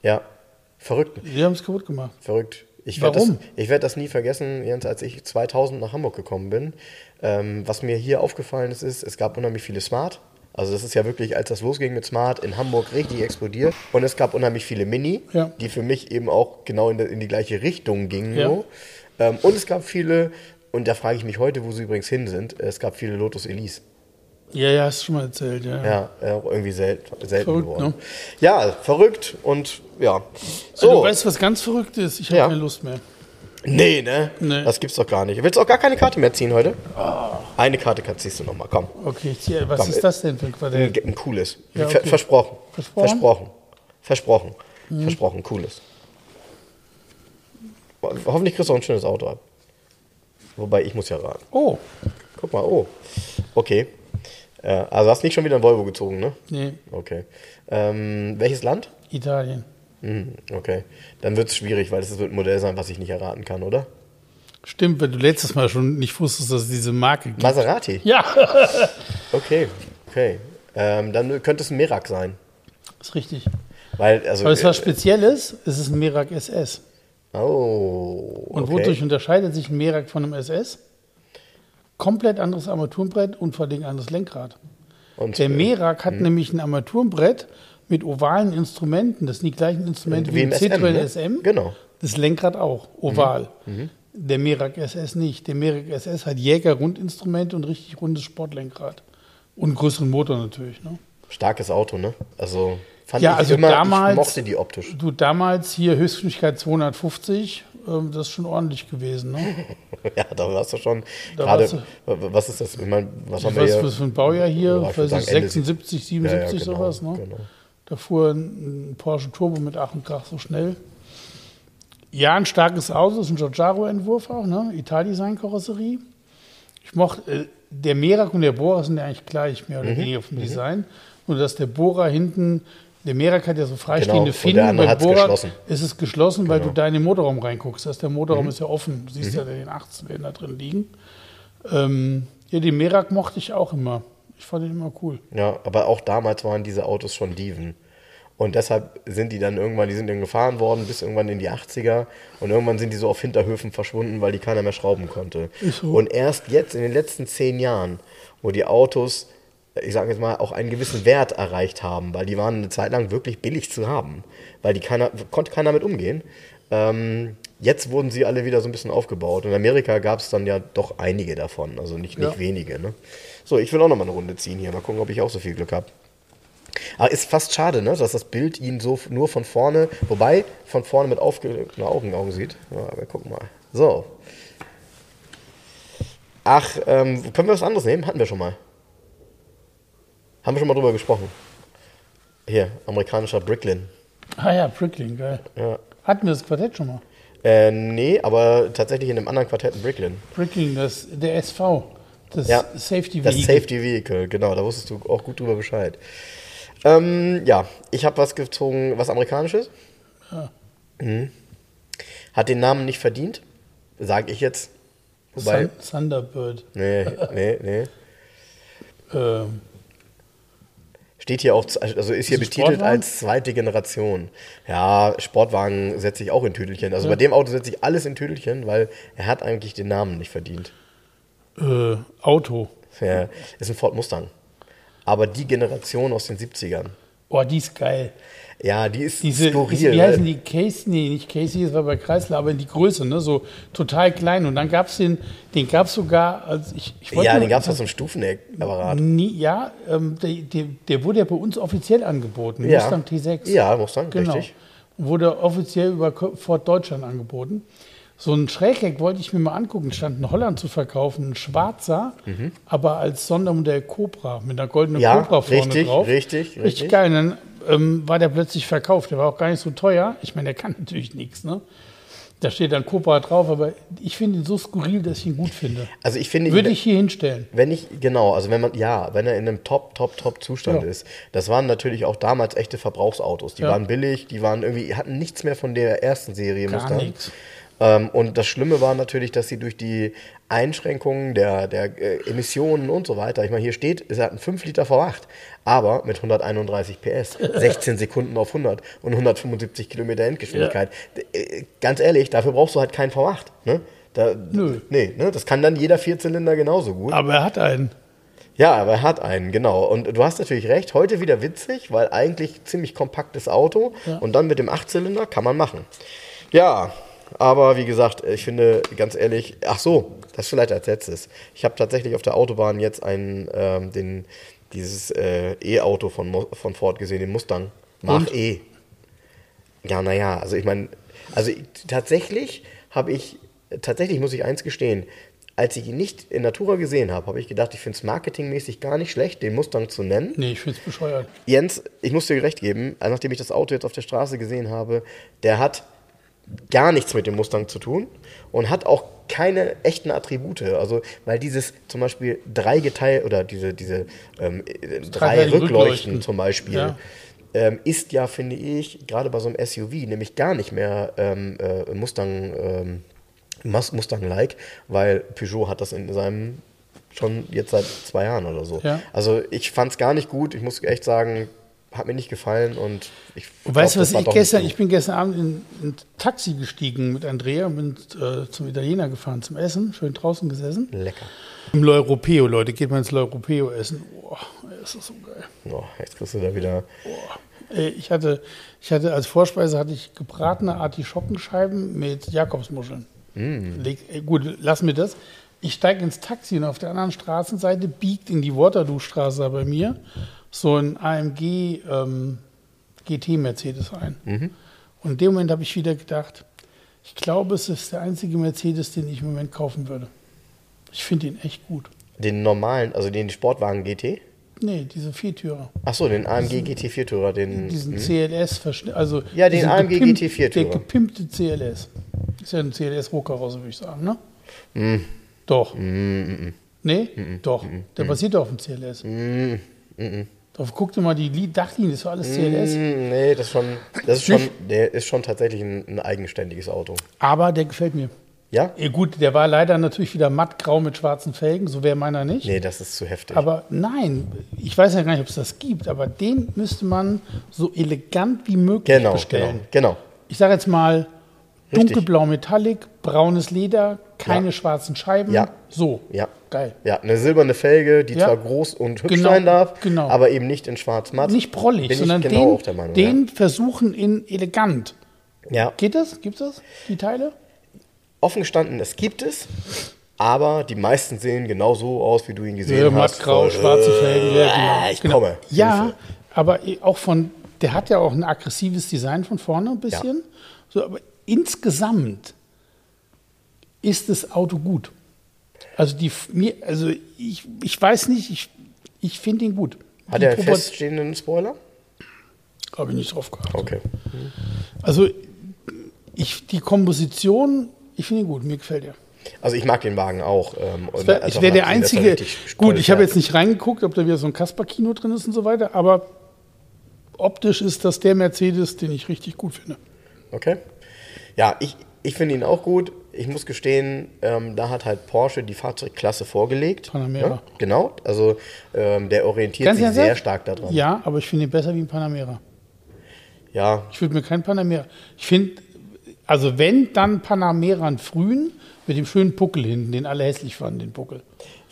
ja, verrückt, Die haben es kaputt gemacht. verrückt. Ich werde das, Warum? ich werd das nie vergessen, Jens, als ich 2000 nach Hamburg gekommen bin. Ähm, was mir hier aufgefallen ist, ist, es gab unheimlich viele Smart. Also das ist ja wirklich, als das losging mit Smart, in Hamburg richtig explodiert. Und es gab unheimlich viele Mini, Ja. die für mich eben auch genau in, die- in die gleiche Richtung gingen. Ja. So. Ähm, und es gab viele, und da frage ich mich heute, wo sie übrigens hin sind, es gab viele Lotus Elise. Ja, ja, hast du schon mal erzählt, ja. Ja, auch irgendwie selten, selten Verrückt, geworden. ne? Ja, verrückt und ja. So. So. Du weißt, was ganz verrückt ist? Ich habe Ja. keine Lust mehr. Nee, ne? Nee. Das gibt's doch gar nicht. Willst du auch gar keine Karte mehr ziehen heute? Eine Karte kannst- ziehst du noch mal, komm. Okay, ich ziehe, was Komm, ist äh, das denn für ein Ein, Quadrat? ein cooles. Ja, okay. Versprochen. Versprochen? Versprochen. Versprochen. Mhm. Versprochen. Cooles. Ho- Hoffentlich kriegst du auch ein schönes Auto ab. Wobei, ich muss ja raten. Oh, Guck mal, oh. Okay. Äh, also hast nicht schon wieder ein Volvo gezogen, ne? nee, Okay. Ähm, welches Land? Italien. Hm, okay. Dann wird es schwierig, weil es wird ein Modell sein, was ich nicht erraten kann, oder? Stimmt, weil du letztes Mal schon nicht wusstest, dass es diese Marke gibt. Maserati. Ja, Okay. Okay. Ähm, dann könnte es ein Merak sein. ist richtig. Weil, also. Aber es ist was äh, Spezielles, es ist ein Merak SS. oh. Und okay. wodurch unterscheidet sich ein Merak von einem SS? Komplett anderes Armaturenbrett und vor allem anderes Lenkrad. Und, Der äh, Merak hat nämlich ein Armaturenbrett mit ovalen Instrumenten. Das sind die gleichen Instrumente wie, Wie im Citroën ne? SM. Genau. Das Lenkrad auch, oval. Der Merak SS nicht. Der Merak SS hat Jäger-Rundinstrumente und richtig rundes Sportlenkrad. Und größeren Motor natürlich. Ne? Starkes Auto, ne? Also fand Ja, ich also immer, damals- ich mochte die optisch. Du, damals hier Höchstgeschwindigkeit 250, ähm, das ist schon ordentlich gewesen. Ne? ja, da warst du schon. Gerade, was ist das? Ich meine, was Ich haben wir weiß, hier? was für ein Baujahr hier, Ja, ich weiß sagen, Ende 76, Ja, ja, 77, genau, sowas. Ne? genau. Da fuhr ein, Porsche Turbo mit Ach und Krach so schnell. Ja, ein starkes Auto, ist ein Giorgiaro-Entwurf auch, ne? Italdesign-Karosserie. Ich mochte, äh, der Merak und der Bohrer sind ja eigentlich gleich, mehr oder Mhm, weniger vom Design. Nur, dass der Bohrer hinten, der Merak hat ja so freistehende Genau, und der Finnen, andere bei hat's Bohrer geschlossen. ist es geschlossen, weil Genau. du da in den Motorraum reinguckst. Das heißt, der Motorraum Mhm. ist ja offen. Du siehst ja den 18 da drin liegen. Ähm, ja, den Merak mochte ich auch immer. Ich fand ihn immer cool. Ja, aber auch damals waren diese Autos schon Dieven. Und deshalb sind die dann irgendwann, die sind dann gefahren worden bis irgendwann in die 80er und irgendwann sind die so auf Hinterhöfen verschwunden, weil die keiner mehr schrauben konnte. So. Und erst jetzt in den letzten zehn Jahren, wo die Autos, ich sage jetzt mal, auch einen gewissen Wert erreicht haben, weil die waren eine Zeit lang wirklich billig zu haben, weil die keiner, konnte keiner mit umgehen. Ähm, jetzt wurden sie alle wieder so ein bisschen aufgebaut. In Amerika gab es dann ja doch einige davon, also nicht, nicht Ja. wenige. Ne? So, ich will auch noch mal eine Runde ziehen hier, mal gucken, ob ich auch so viel Glück habe. Aber ist fast schade, ne, dass das Bild ihn so nur von vorne, wobei von vorne mit aufgelegten Augen, Augen sieht. Ja, aber guck mal. So. Ach, ähm, können wir was anderes nehmen? Hatten wir schon mal. Haben wir schon mal drüber gesprochen. Hier, amerikanischer Bricklin. Ah ja, Prickling, geil. Ja. Hatten wir das Quartett schon mal? Äh, nee, aber tatsächlich in einem anderen Quartett ein Bricklin. Prickling, das, der SV. Das Ja, Safety Das Vehicle. Safety Vehicle, genau, da wusstest du auch gut drüber Bescheid. Ähm, ja, ich habe was gezogen, was amerikanisches. Mhm. Hat den Namen nicht verdient, sage ich jetzt. Wobei, Thun- Thunderbird. nee, nee, nee. Ähm, Steht hier auch, also ist hier Ist betitelt als zweite Generation. Ja, Sportwagen setze ich auch in Tüdelchen. Also bei dem Auto setze ich alles in Tüdelchen, weil er hat eigentlich den Namen nicht verdient. Äh, Auto. Ja, ist ein Ford Mustang. Aber die Generation aus den 70ern. Oh, die ist geil. Ja, die ist Diese, skurril. wie heißen die? Casey? Nee, nicht Casey, das war bei Chrysler, aber in die Größe, ne? So total klein. Und dann gab es den, den gab es sogar, als ich, ich wollte Ja, den gab es aus einem Stufenapparat. Nie, ja, ähm, der, der, der wurde ja bei uns offiziell angeboten. Ja. Mustang T6. Ja, Mustang, genau. richtig. Wurde offiziell über Ford Deutschland angeboten. So ein Schrägheck wollte ich mir mal angucken. Stand in Holland zu verkaufen, ein schwarzer, aber als Sondermodell Cobra mit einer goldenen Mhm. Ja, Cobra vorne richtig, drauf. richtig, Richtig richtig. geil. Dann ähm, war der plötzlich verkauft. Der war auch gar nicht so teuer. Ich meine, der kann natürlich nichts. Ne? Da steht dann Cobra drauf, aber ich finde ihn so skurril, dass ich ihn gut finde. Also ich finde, Würde ich hier hinstellen. wenn ich, genau, also wenn man, ja, wenn er in einem Top, Top, Top Zustand Ja. ist. Das waren natürlich auch damals echte Verbrauchsautos. Die Ja. waren billig, die waren irgendwie, hatten nichts mehr von der ersten Serie Gar nichts. Ähm, und das Schlimme war natürlich, dass sie durch die Einschränkungen der, der äh, Emissionen und so weiter, ich meine, hier steht, es hat einen 5 Liter V8, aber mit 131 PS, 16 Sekunden auf 100 und 175 Kilometer Endgeschwindigkeit. Äh, Ganz ehrlich, dafür brauchst du halt keinen V8. Ne? Da, Nö. Nee, ne? das kann dann jeder Vierzylinder genauso gut. Aber er hat einen. Ja, aber er hat einen, genau. Und du hast natürlich recht, heute wieder witzig, weil eigentlich ziemlich kompaktes Auto Ja. und dann mit dem Achtzylinder kann man machen. Ja, aber wie gesagt, ich finde, ganz ehrlich, ach so, das vielleicht als letztes. Ich habe tatsächlich auf der Autobahn jetzt einen, ähm, den, dieses äh, E-Auto von, von Ford gesehen, den Mustang. Mach Und? E. Ja, naja, also ich meine, also ich, tatsächlich habe ich, tatsächlich muss ich eins gestehen, als ich ihn nicht in Natura gesehen habe, habe ich gedacht, ich finde es marketingmäßig gar nicht schlecht, den Mustang zu nennen. Nee, ich finde es bescheuert. Jens, ich muss dir recht geben, nachdem ich das Auto jetzt auf der Straße gesehen habe, der hat gar nichts mit dem Mustang zu tun und hat auch keine echten Attribute. Also, weil dieses zum Beispiel drei geteilt oder diese, diese ähm, äh, drei Rückleuchten Rückleuchten. zum Beispiel. Ja. Ähm, ist ja, finde ich, gerade bei so einem SUV nämlich gar nicht mehr ähm, äh, Mustang, ähm, Mus- Mustang-like, weil Peugeot hat das in seinem schon jetzt seit zwei Jahren oder so. Ja. Also ich fand es gar nicht gut. Ich muss echt sagen, hat mir nicht gefallen und ich Und weißt du, was das ich gestern, ich bin gestern Abend in ein Taxi gestiegen mit Andrea und bin äh, zum Italiener gefahren zum Essen, schön draußen gesessen. lecker. Im L'Europeo, Leute, geht mal ins L'Europeo essen. Boah, das ist so geil. Oh, jetzt kriegst du da wieder. Äh, Ich hatte, ich hatte als Vorspeise hatte ich gebratene Artischockenscheiben mit Jakobsmuscheln. Leg, äh, gut, lassen wir das. Ich steige ins Taxi und auf der anderen Straßenseite biegt in die Waterloo-Straße bei mir so ein AMG ähm, GT Mercedes ein. Und in dem Moment habe ich wieder gedacht, ich glaube, es ist der einzige Mercedes, den ich im Moment kaufen würde. Ich finde ihn echt gut. Den normalen, also den Sportwagen GT. Nee, diese Viertürer. Achso, den AMG GT Viertürer, den. diesen CLS verschnitt, also Mhm. Ja, den AMG gepimpt- GT4 Der Tourer. gepimpte CLS. Ist ja ein CLS Rohkarosse, würde ich sagen, ne? Mhm. Doch. Nee? Doch. Der basiert auf dem CLS. Mhm. Doch, guck dir mal die Li- Dachlinie, das war alles CLS. Mm, Nee, das ist schon, das ist schon, der ist schon tatsächlich ein, ein eigenständiges Auto. Aber der gefällt mir. Ja? Ja, gut, der war leider natürlich wieder mattgrau mit schwarzen Felgen, so wäre meiner nicht. Nee, das ist zu heftig. Aber nein, ich weiß ja gar nicht, ob es das gibt, aber den müsste man so elegant wie möglich genau, bestellen. genau, genau. ich sage jetzt mal dunkelblau Metallic, braunes Leder, keine Ja. schwarzen Scheiben. Ja. So. Ja. Geil. Ja, eine silberne Felge, die Ja. zwar groß und hübsch Genau, sein darf, genau. aber eben nicht in schwarz-matt. Nicht prollig, Bin sondern genau den, auch der Meinung. den versuchen in elegant. ja. ja. Geht das? Gibt es das? Die Teile? Offen gestanden, es gibt es, aber die meisten sehen genau so aus, wie du ihn gesehen Ja, hast. mattgrau, schwarze Felgen. Ja, äh, genau. ich genau. komme. Ja, Hilfe. aber auch von, der hat ja auch ein aggressives Design von vorne ein bisschen. So, aber insgesamt ist das Auto gut. Also, die, mir, also ich, ich weiß nicht, ich, ich finde ihn gut. Hat Die er einen feststehenden Spoiler? Habe ich nicht drauf geachtet. Okay. Also ich, die Komposition, ich finde ihn gut, mir gefällt er. Also ich mag den Wagen auch. Ähm, ich wäre wär der Einzige. Gut, ich habe jetzt nicht reingeguckt, ob da wieder so ein Kasper-Kino drin ist und so weiter, aber optisch ist das der Mercedes, den ich richtig gut finde. Okay. Ja, ich, ich finde ihn auch gut. Ich muss gestehen, ähm, da hat halt Porsche die Fahrzeugklasse vorgelegt. Panamera. Ja, genau. Also ähm, der orientiert Ganz sich sehr sagen? stark daran. Ja, aber ich finde ihn besser wie ein Panamera. Ja. Ich würde mir keinen Panamera. Ich finde, also wenn, dann Panamera einen frühen mit dem schönen Puckel hinten, den alle hässlich fanden, den Puckel.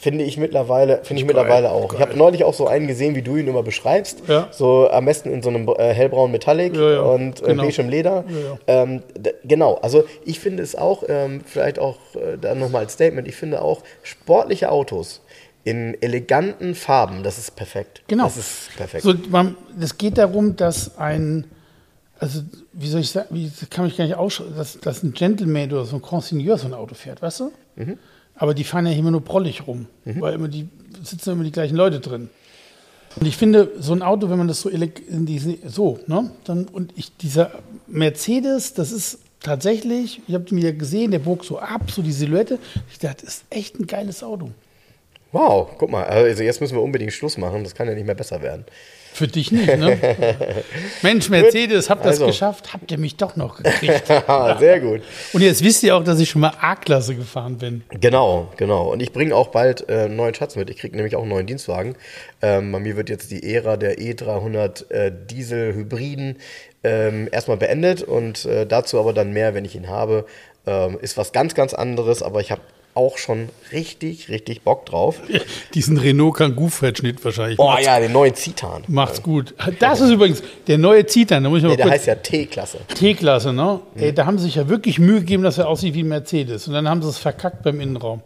Finde ich mittlerweile, finde ich mittlerweile auch. Geil. Ich habe neulich auch so einen gesehen, wie du ihn immer beschreibst. Ja. So am besten in so einem äh, hellbraunen Metallic ja, ja. und äh, genau. beigem Leder. Ähm, genau, also ich finde es auch, ähm, vielleicht auch äh, dann nochmal als Statement, ich finde auch sportliche Autos in eleganten Farben, das ist perfekt. Genau. Das ist perfekt. So, man, es geht darum, dass ein, also wie soll ich sagen, wie, kann ich gar nicht ausschreiben, dass, dass ein Gentleman oder so ein Consigneur so ein Auto fährt, weißt du? Mhm. Aber die fahren ja immer nur prollig rum, mhm. weil immer die sitzen immer die gleichen Leute drin. Und ich finde, so ein Auto, wenn man das so, so, ne, dann, und ich, dieser Mercedes, das ist tatsächlich, ich habe den wieder gesehen, der bog so ab, so die Silhouette. Ich dachte, das ist echt ein geiles Auto. Wow, guck mal, also jetzt müssen wir unbedingt Schluss machen, das kann ja nicht mehr besser werden. Für dich nicht, ne? Mensch, Mercedes, habt das also. geschafft, habt ihr mich doch noch gekriegt. Sehr gut. Und jetzt wisst ihr auch, dass ich schon mal A-Klasse gefahren bin. Genau, genau. Und ich bringe auch bald äh, einen neuen Schatz mit. Ich kriege nämlich auch einen neuen Dienstwagen. Ähm, bei mir wird jetzt die Ära der E300 äh, Diesel-Hybriden ähm, erstmal beendet und äh, dazu aber dann mehr, wenn ich ihn habe. Ähm, ist was ganz, ganz anderes, aber ich habe auch schon richtig, richtig Bock drauf. Diesen Renault Kangoo-Verschnitt wahrscheinlich. Boah, ja, den neuen Citan. Macht's gut. Das ist übrigens der neue Citan. Da muss ich mal nee, der heißt ja T-Klasse. T-Klasse, ne? Mhm. Ey, da haben sie sich ja wirklich Mühe gegeben, dass er aussieht wie ein Mercedes. Und dann haben sie es verkackt beim Innenraum.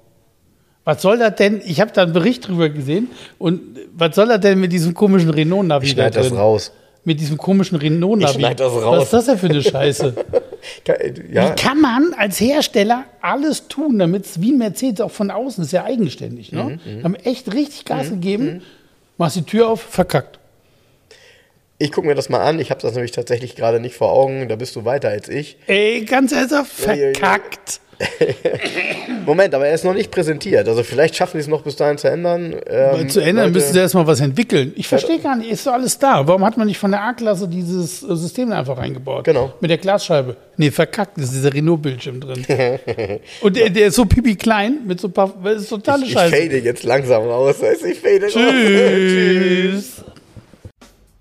Was soll das denn? Ich habe da einen Bericht drüber gesehen. Und was soll das denn mit diesem komischen Renault-Navi? Ich schneide das raus mit diesem komischen Renault-Navi. Was ist das denn für eine Scheiße? ja. Wie kann man als Hersteller alles tun, damit es wie ein Mercedes auch von außen ist ja eigenständig. Ne? Mhm, mhm. haben echt richtig Gas mhm, gegeben, mhm. machst die Tür auf, verkackt. Ich gucke mir das mal an. Ich habe das nämlich tatsächlich gerade nicht vor Augen. Da bist du weiter als ich. Ey, ganz ernsthaft, verkackt. Moment, aber er ist noch nicht präsentiert. Also vielleicht schaffen sie es noch bis dahin zu ändern. Ähm, zu ändern müssen sie erstmal was entwickeln. Ich verstehe gar nicht, ist doch alles da. Warum hat man nicht von der A-Klasse dieses äh, System einfach reingebaut? Genau. Mit der Glasscheibe. Nee, verkackt, ist dieser Renault-Bildschirm drin. Und der, der, ist so pipi klein mit so ein paar. Das ist totale ich, Scheiße. Ich fade jetzt langsam raus. Ich fade Tschüss. raus. Tschüss.